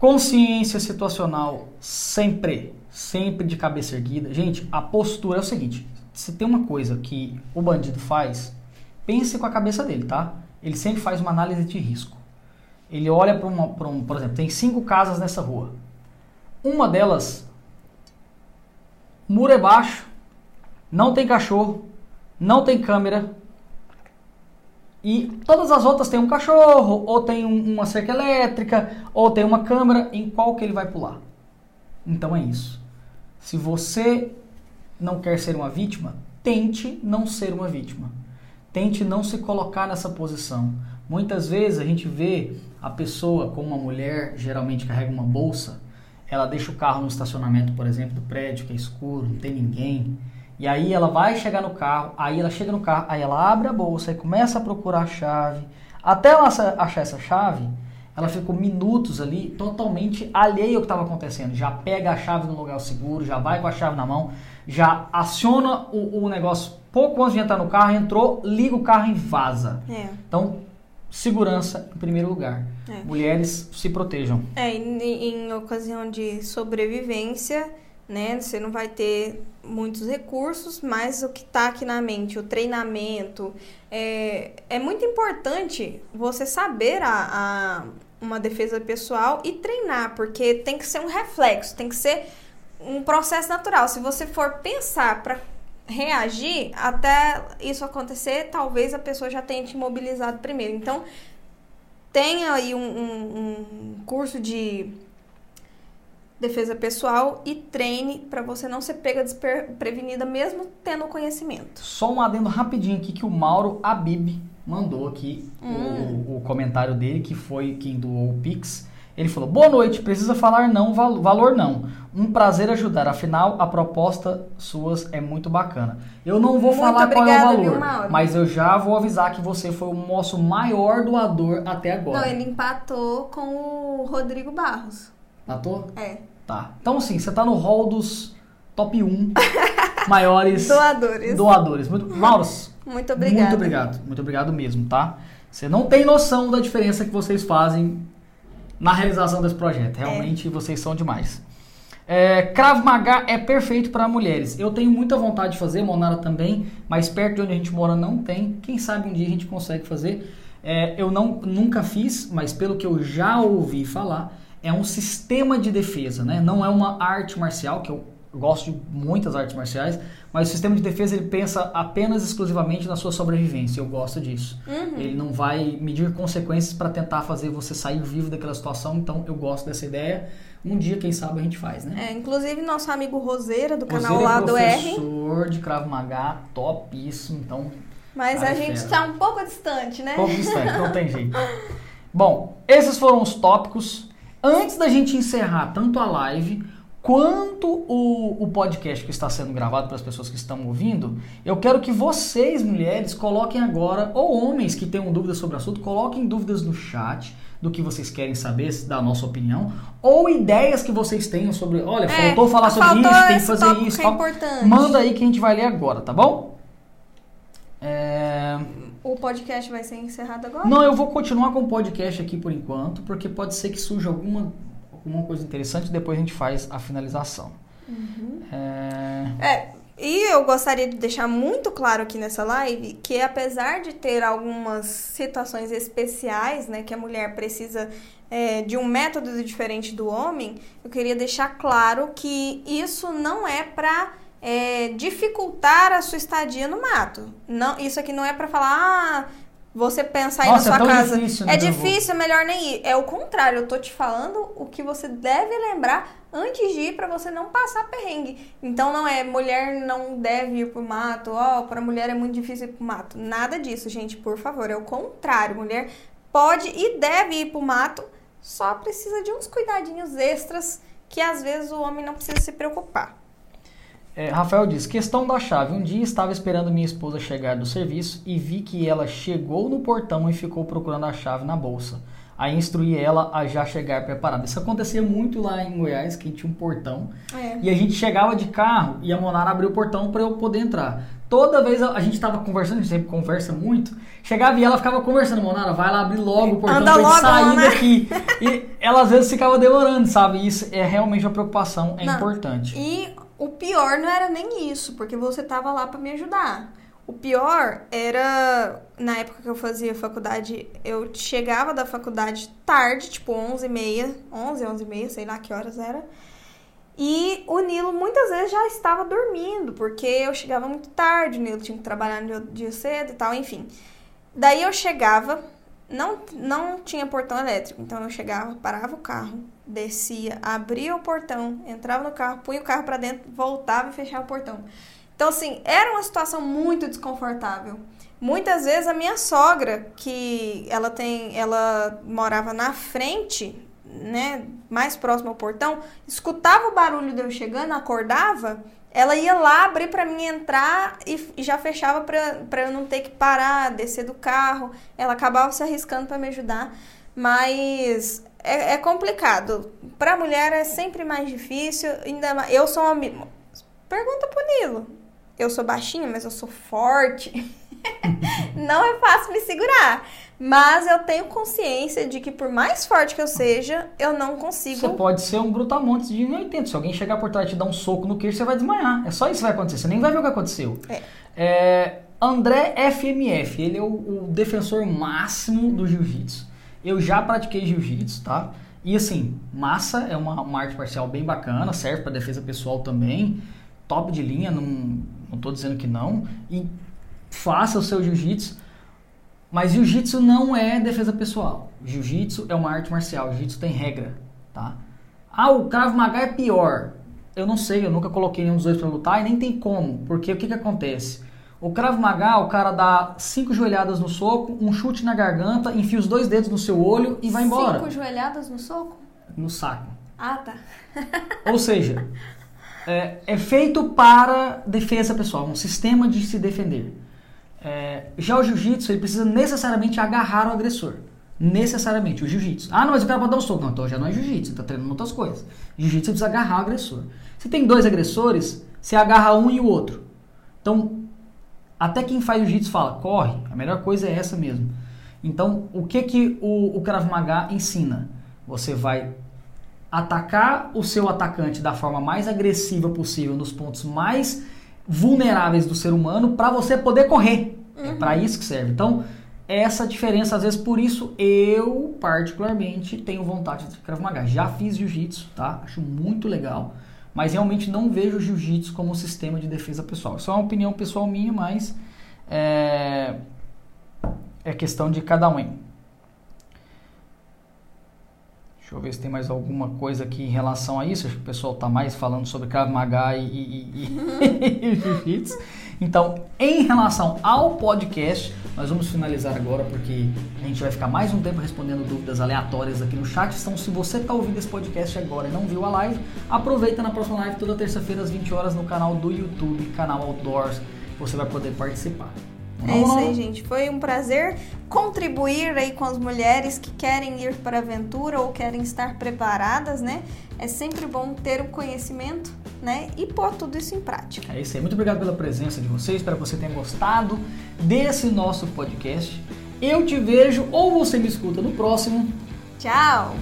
[SPEAKER 1] Consciência situacional sempre, sempre de cabeça erguida. Gente, a postura é o seguinte: se tem uma coisa que o bandido faz, pense com a cabeça dele, tá? Ele sempre faz uma análise de risco. Ele olha para uma, pra um, por exemplo, tem cinco casas nessa rua. Uma delas, muro é baixo, não tem cachorro, não tem câmera, e todas as outras têm um cachorro, ou tem um, uma cerca elétrica, ou tem uma câmera, em qual que ele vai pular? Então é isso. Se você não quer ser uma vítima, tente não ser uma vítima. Tente não se colocar nessa posição. Muitas vezes a gente vê a pessoa com uma mulher, geralmente carrega uma bolsa, ela deixa o carro no estacionamento, por exemplo, do prédio, que é escuro, não tem ninguém. E aí ela vai chegar no carro, aí ela chega no carro, aí ela abre a bolsa e começa a procurar a chave. Até ela achar essa chave, ela ficou minutos ali totalmente alheia ao que estava acontecendo. Já pega a chave no lugar seguro, já vai com a chave na mão, já aciona o, o negócio pouco antes de entrar no carro, entrou, liga o carro e vaza.
[SPEAKER 2] É.
[SPEAKER 1] Então, segurança em primeiro lugar.
[SPEAKER 2] É.
[SPEAKER 1] Mulheres se protejam.
[SPEAKER 2] É, em, em ocasião de sobrevivência, né? Você não vai ter muitos recursos, mas o que está aqui na mente, o treinamento, é, é muito importante você saber a, a, uma defesa pessoal e treinar, porque tem que ser um reflexo, tem que ser um processo natural. Se você for pensar para reagir, até isso acontecer, talvez a pessoa já tenha te imobilizado primeiro. Então, tenha aí um, um, um curso de defesa pessoal e treine para você não ser pega desprevenida mesmo tendo conhecimento.
[SPEAKER 1] Só um adendo rapidinho aqui que o Mauro Abib mandou aqui
[SPEAKER 2] Hum.
[SPEAKER 1] o, o comentário dele, que foi quem doou o Pix. Ele falou: Boa noite, precisa falar não, val- valor não. Um prazer ajudar, afinal a proposta suas é muito bacana. Eu não vou
[SPEAKER 2] Muito
[SPEAKER 1] falar qual é o
[SPEAKER 2] obrigada,
[SPEAKER 1] valor,
[SPEAKER 2] viu,
[SPEAKER 1] mas eu já vou avisar que você foi o nosso maior doador até agora.
[SPEAKER 2] Não, ele empatou com o Rodrigo Barros.
[SPEAKER 1] Matou?
[SPEAKER 2] É.
[SPEAKER 1] Tá. Então, assim, você tá no hall dos top 1 (laughs) maiores
[SPEAKER 2] Doadores.
[SPEAKER 1] doadores. Muito, Lauros,
[SPEAKER 2] Muito obrigada.
[SPEAKER 1] muito obrigado. Muito obrigado mesmo, tá? Você não tem noção da diferença que vocês fazem na realização desse projeto. Realmente, vocês são demais. É, Krav Maga é perfeito para mulheres. Eu tenho muita vontade de fazer, Monara também, mas perto de onde a gente mora não tem. Quem sabe um dia a gente consegue fazer. É, eu não, nunca fiz, mas pelo que eu já ouvi falar, é um sistema de defesa, né? Não é uma arte marcial, que eu gosto de muitas artes marciais, mas o sistema de defesa ele pensa apenas exclusivamente na sua sobrevivência. Eu gosto disso.
[SPEAKER 2] Uhum.
[SPEAKER 1] Ele não vai medir consequências para tentar fazer você sair vivo daquela situação, então eu gosto dessa ideia. Um dia, quem sabe, a gente faz, né?
[SPEAKER 2] É, inclusive, nosso amigo Roseira, do canal
[SPEAKER 1] Você é
[SPEAKER 2] Lado R.
[SPEAKER 1] professor de Krav Maga, topíssimo, então
[SPEAKER 2] Mas a gente
[SPEAKER 1] fera.
[SPEAKER 2] tá um pouco distante, né?
[SPEAKER 1] pouco distante, não tem jeito. (laughs) Bom, esses foram os tópicos. Antes da gente encerrar tanto a live quanto o, o podcast que está sendo gravado para as pessoas que estão ouvindo, eu quero que vocês, mulheres, coloquem agora, ou homens que tenham dúvidas sobre o assunto, coloquem dúvidas no chat do que vocês querem saber, da nossa opinião, ou ideias que vocês tenham sobre, olha,
[SPEAKER 2] É,
[SPEAKER 1] faltou falar sobre
[SPEAKER 2] faltou
[SPEAKER 1] isso, tem que fazer isso.
[SPEAKER 2] que é importante.
[SPEAKER 1] Manda aí que a gente vai ler agora, tá bom? É...
[SPEAKER 2] O podcast vai ser encerrado agora?
[SPEAKER 1] Não, eu vou continuar com o podcast aqui por enquanto, porque pode ser que surja alguma, alguma coisa interessante depois a gente faz a finalização. É,
[SPEAKER 2] É, e eu gostaria de deixar muito claro aqui nessa live que apesar de ter algumas situações especiais, né, que a mulher precisa é, de um método diferente do homem, eu queria deixar claro que isso não é pra é, dificultar a sua estadia no mato. Não, isso aqui não é pra falar, ah, você pensar aí na
[SPEAKER 1] é
[SPEAKER 2] sua
[SPEAKER 1] tão
[SPEAKER 2] casa.
[SPEAKER 1] difícil, né,
[SPEAKER 2] é
[SPEAKER 1] avô?
[SPEAKER 2] difícil, é melhor nem ir. É o contrário, eu tô te falando o que você deve lembrar antes de ir pra você não passar perrengue. Então não é mulher não deve ir pro mato, ó, para mulher é muito difícil ir pro mato. Nada disso, gente, por favor, é o contrário. Mulher pode e deve ir pro mato, só precisa de uns cuidadinhos extras que às vezes o homem não precisa se preocupar.
[SPEAKER 1] É, Rafael diz: questão da chave. Um dia estava esperando minha esposa chegar do serviço e vi que ela chegou no portão e ficou procurando a chave na bolsa. Aí instruí ela a já chegar preparada. Isso acontecia muito lá em Goiás, que tinha um portão.
[SPEAKER 2] É.
[SPEAKER 1] E a gente chegava de carro e a Monara abriu o portão para eu poder entrar. Toda vez a, a gente tava conversando, a gente sempre conversa muito. Chegava e ela ficava conversando, Monara, vai lá abrir logo o portão
[SPEAKER 2] Anda
[SPEAKER 1] pra gente sair
[SPEAKER 2] né?
[SPEAKER 1] daqui. E ela às vezes ficava demorando, sabe? Isso é realmente uma preocupação, é
[SPEAKER 2] Não.
[SPEAKER 1] importante.
[SPEAKER 2] E o pior não era nem isso, porque você tava lá para me ajudar. O pior era, na época que eu fazia faculdade, eu chegava da faculdade tarde, tipo 11 e meia, 11, 11 e meia, sei lá que horas era. E o Nilo muitas vezes já estava dormindo, porque eu chegava muito tarde, o Nilo tinha que trabalhar no dia cedo e tal, enfim. Daí eu chegava, não, não tinha portão elétrico, então eu chegava, parava o carro, descia, abria o portão, entrava no carro, punha o carro para dentro, voltava e fechava o portão. Então, assim, era uma situação muito desconfortável. Muitas vezes a minha sogra, que ela tem, ela morava na frente, né, mais próximo ao portão, escutava o barulho de eu chegando, acordava, ela ia lá abrir para mim entrar e, já fechava para eu não ter que parar, descer do carro. Ela acabava se arriscando para me ajudar, mas é, é complicado. Para mulher é sempre mais difícil. Ainda mais, eu sou uma pergunta pro Nilo. Eu sou baixinha, mas eu sou forte. (laughs) não é fácil me segurar. Mas eu tenho consciência de que por mais forte que eu seja, eu não consigo.
[SPEAKER 1] Você pode ser um brutamontes de 1,80. Se alguém chegar por trás e te dar um soco no queixo, você vai desmaiar. É só isso que vai acontecer. Você nem vai ver o que aconteceu. É. É, André FMF, ele é o, o defensor máximo do jiu-jitsu. Eu já pratiquei jiu-jitsu, tá? E assim, massa é uma, uma arte marcial bem bacana, serve para defesa pessoal também. Top de linha, não não estou dizendo que não, e faça o seu jiu-jitsu. Mas jiu-jitsu não é defesa pessoal. Jiu-jitsu é uma arte marcial, jiu-jitsu tem regra, tá? Ah, o Krav Maga é pior. Eu não sei, eu nunca coloquei nenhum dos dois para lutar e nem tem como, porque o que que acontece? O Krav Maga, o cara dá cinco joelhadas no soco, um chute na garganta, enfia os dois dedos no seu olho e vai embora.
[SPEAKER 2] Cinco joelhadas no soco?
[SPEAKER 1] No saco.
[SPEAKER 2] Ah, tá. (laughs)
[SPEAKER 1] Ou seja, é, é, feito para defesa pessoal, um sistema de se defender. É, já o jiu-jitsu, ele precisa necessariamente agarrar o agressor. Necessariamente, o jiu-jitsu. Ah, não, mas o cara pode dar um soco. Não, então já não é jiu-jitsu, está treinando outras coisas. Jiu-jitsu precisa agarrar o agressor. Se tem dois agressores, você agarra um e o outro. Então, até quem faz jiu-jitsu fala, corre, a melhor coisa é essa mesmo. Então, o que que o, o Krav Maga ensina? Você vai atacar o seu atacante da forma mais agressiva possível, nos pontos mais vulneráveis do ser humano, para você poder correr. É uhum. É para isso que serve. Então, essa diferença, às vezes, por isso eu, particularmente, tenho vontade de Krav Maga. Já fiz jiu-jitsu, tá? Acho muito legal. Mas realmente não vejo o jiu-jitsu como um sistema de defesa pessoal. Isso é uma opinião pessoal minha, mas é, é questão de cada um. Deixa eu ver se tem mais alguma coisa aqui em relação a isso. Acho que o pessoal está mais falando sobre Krav Maga e, e, e, e (laughs) Jiu-Jitsu. Então, em relação ao podcast, nós vamos finalizar agora porque a gente vai ficar mais um tempo respondendo dúvidas aleatórias aqui no chat. Então, se você está ouvindo esse podcast agora e não viu a live, aproveita na próxima live toda terça-feira às 20 horas no canal do YouTube, canal Outdoors. Você vai poder participar.
[SPEAKER 2] É isso aí, gente. Foi um prazer contribuir aí com as mulheres que querem ir para a aventura ou querem estar preparadas, né? É sempre bom ter o conhecimento, né? E pôr tudo isso em prática.
[SPEAKER 1] É isso aí. Muito obrigado pela presença de vocês. Espero que você tenha gostado desse nosso podcast. Eu te vejo ou você me escuta no próximo.
[SPEAKER 2] Tchau!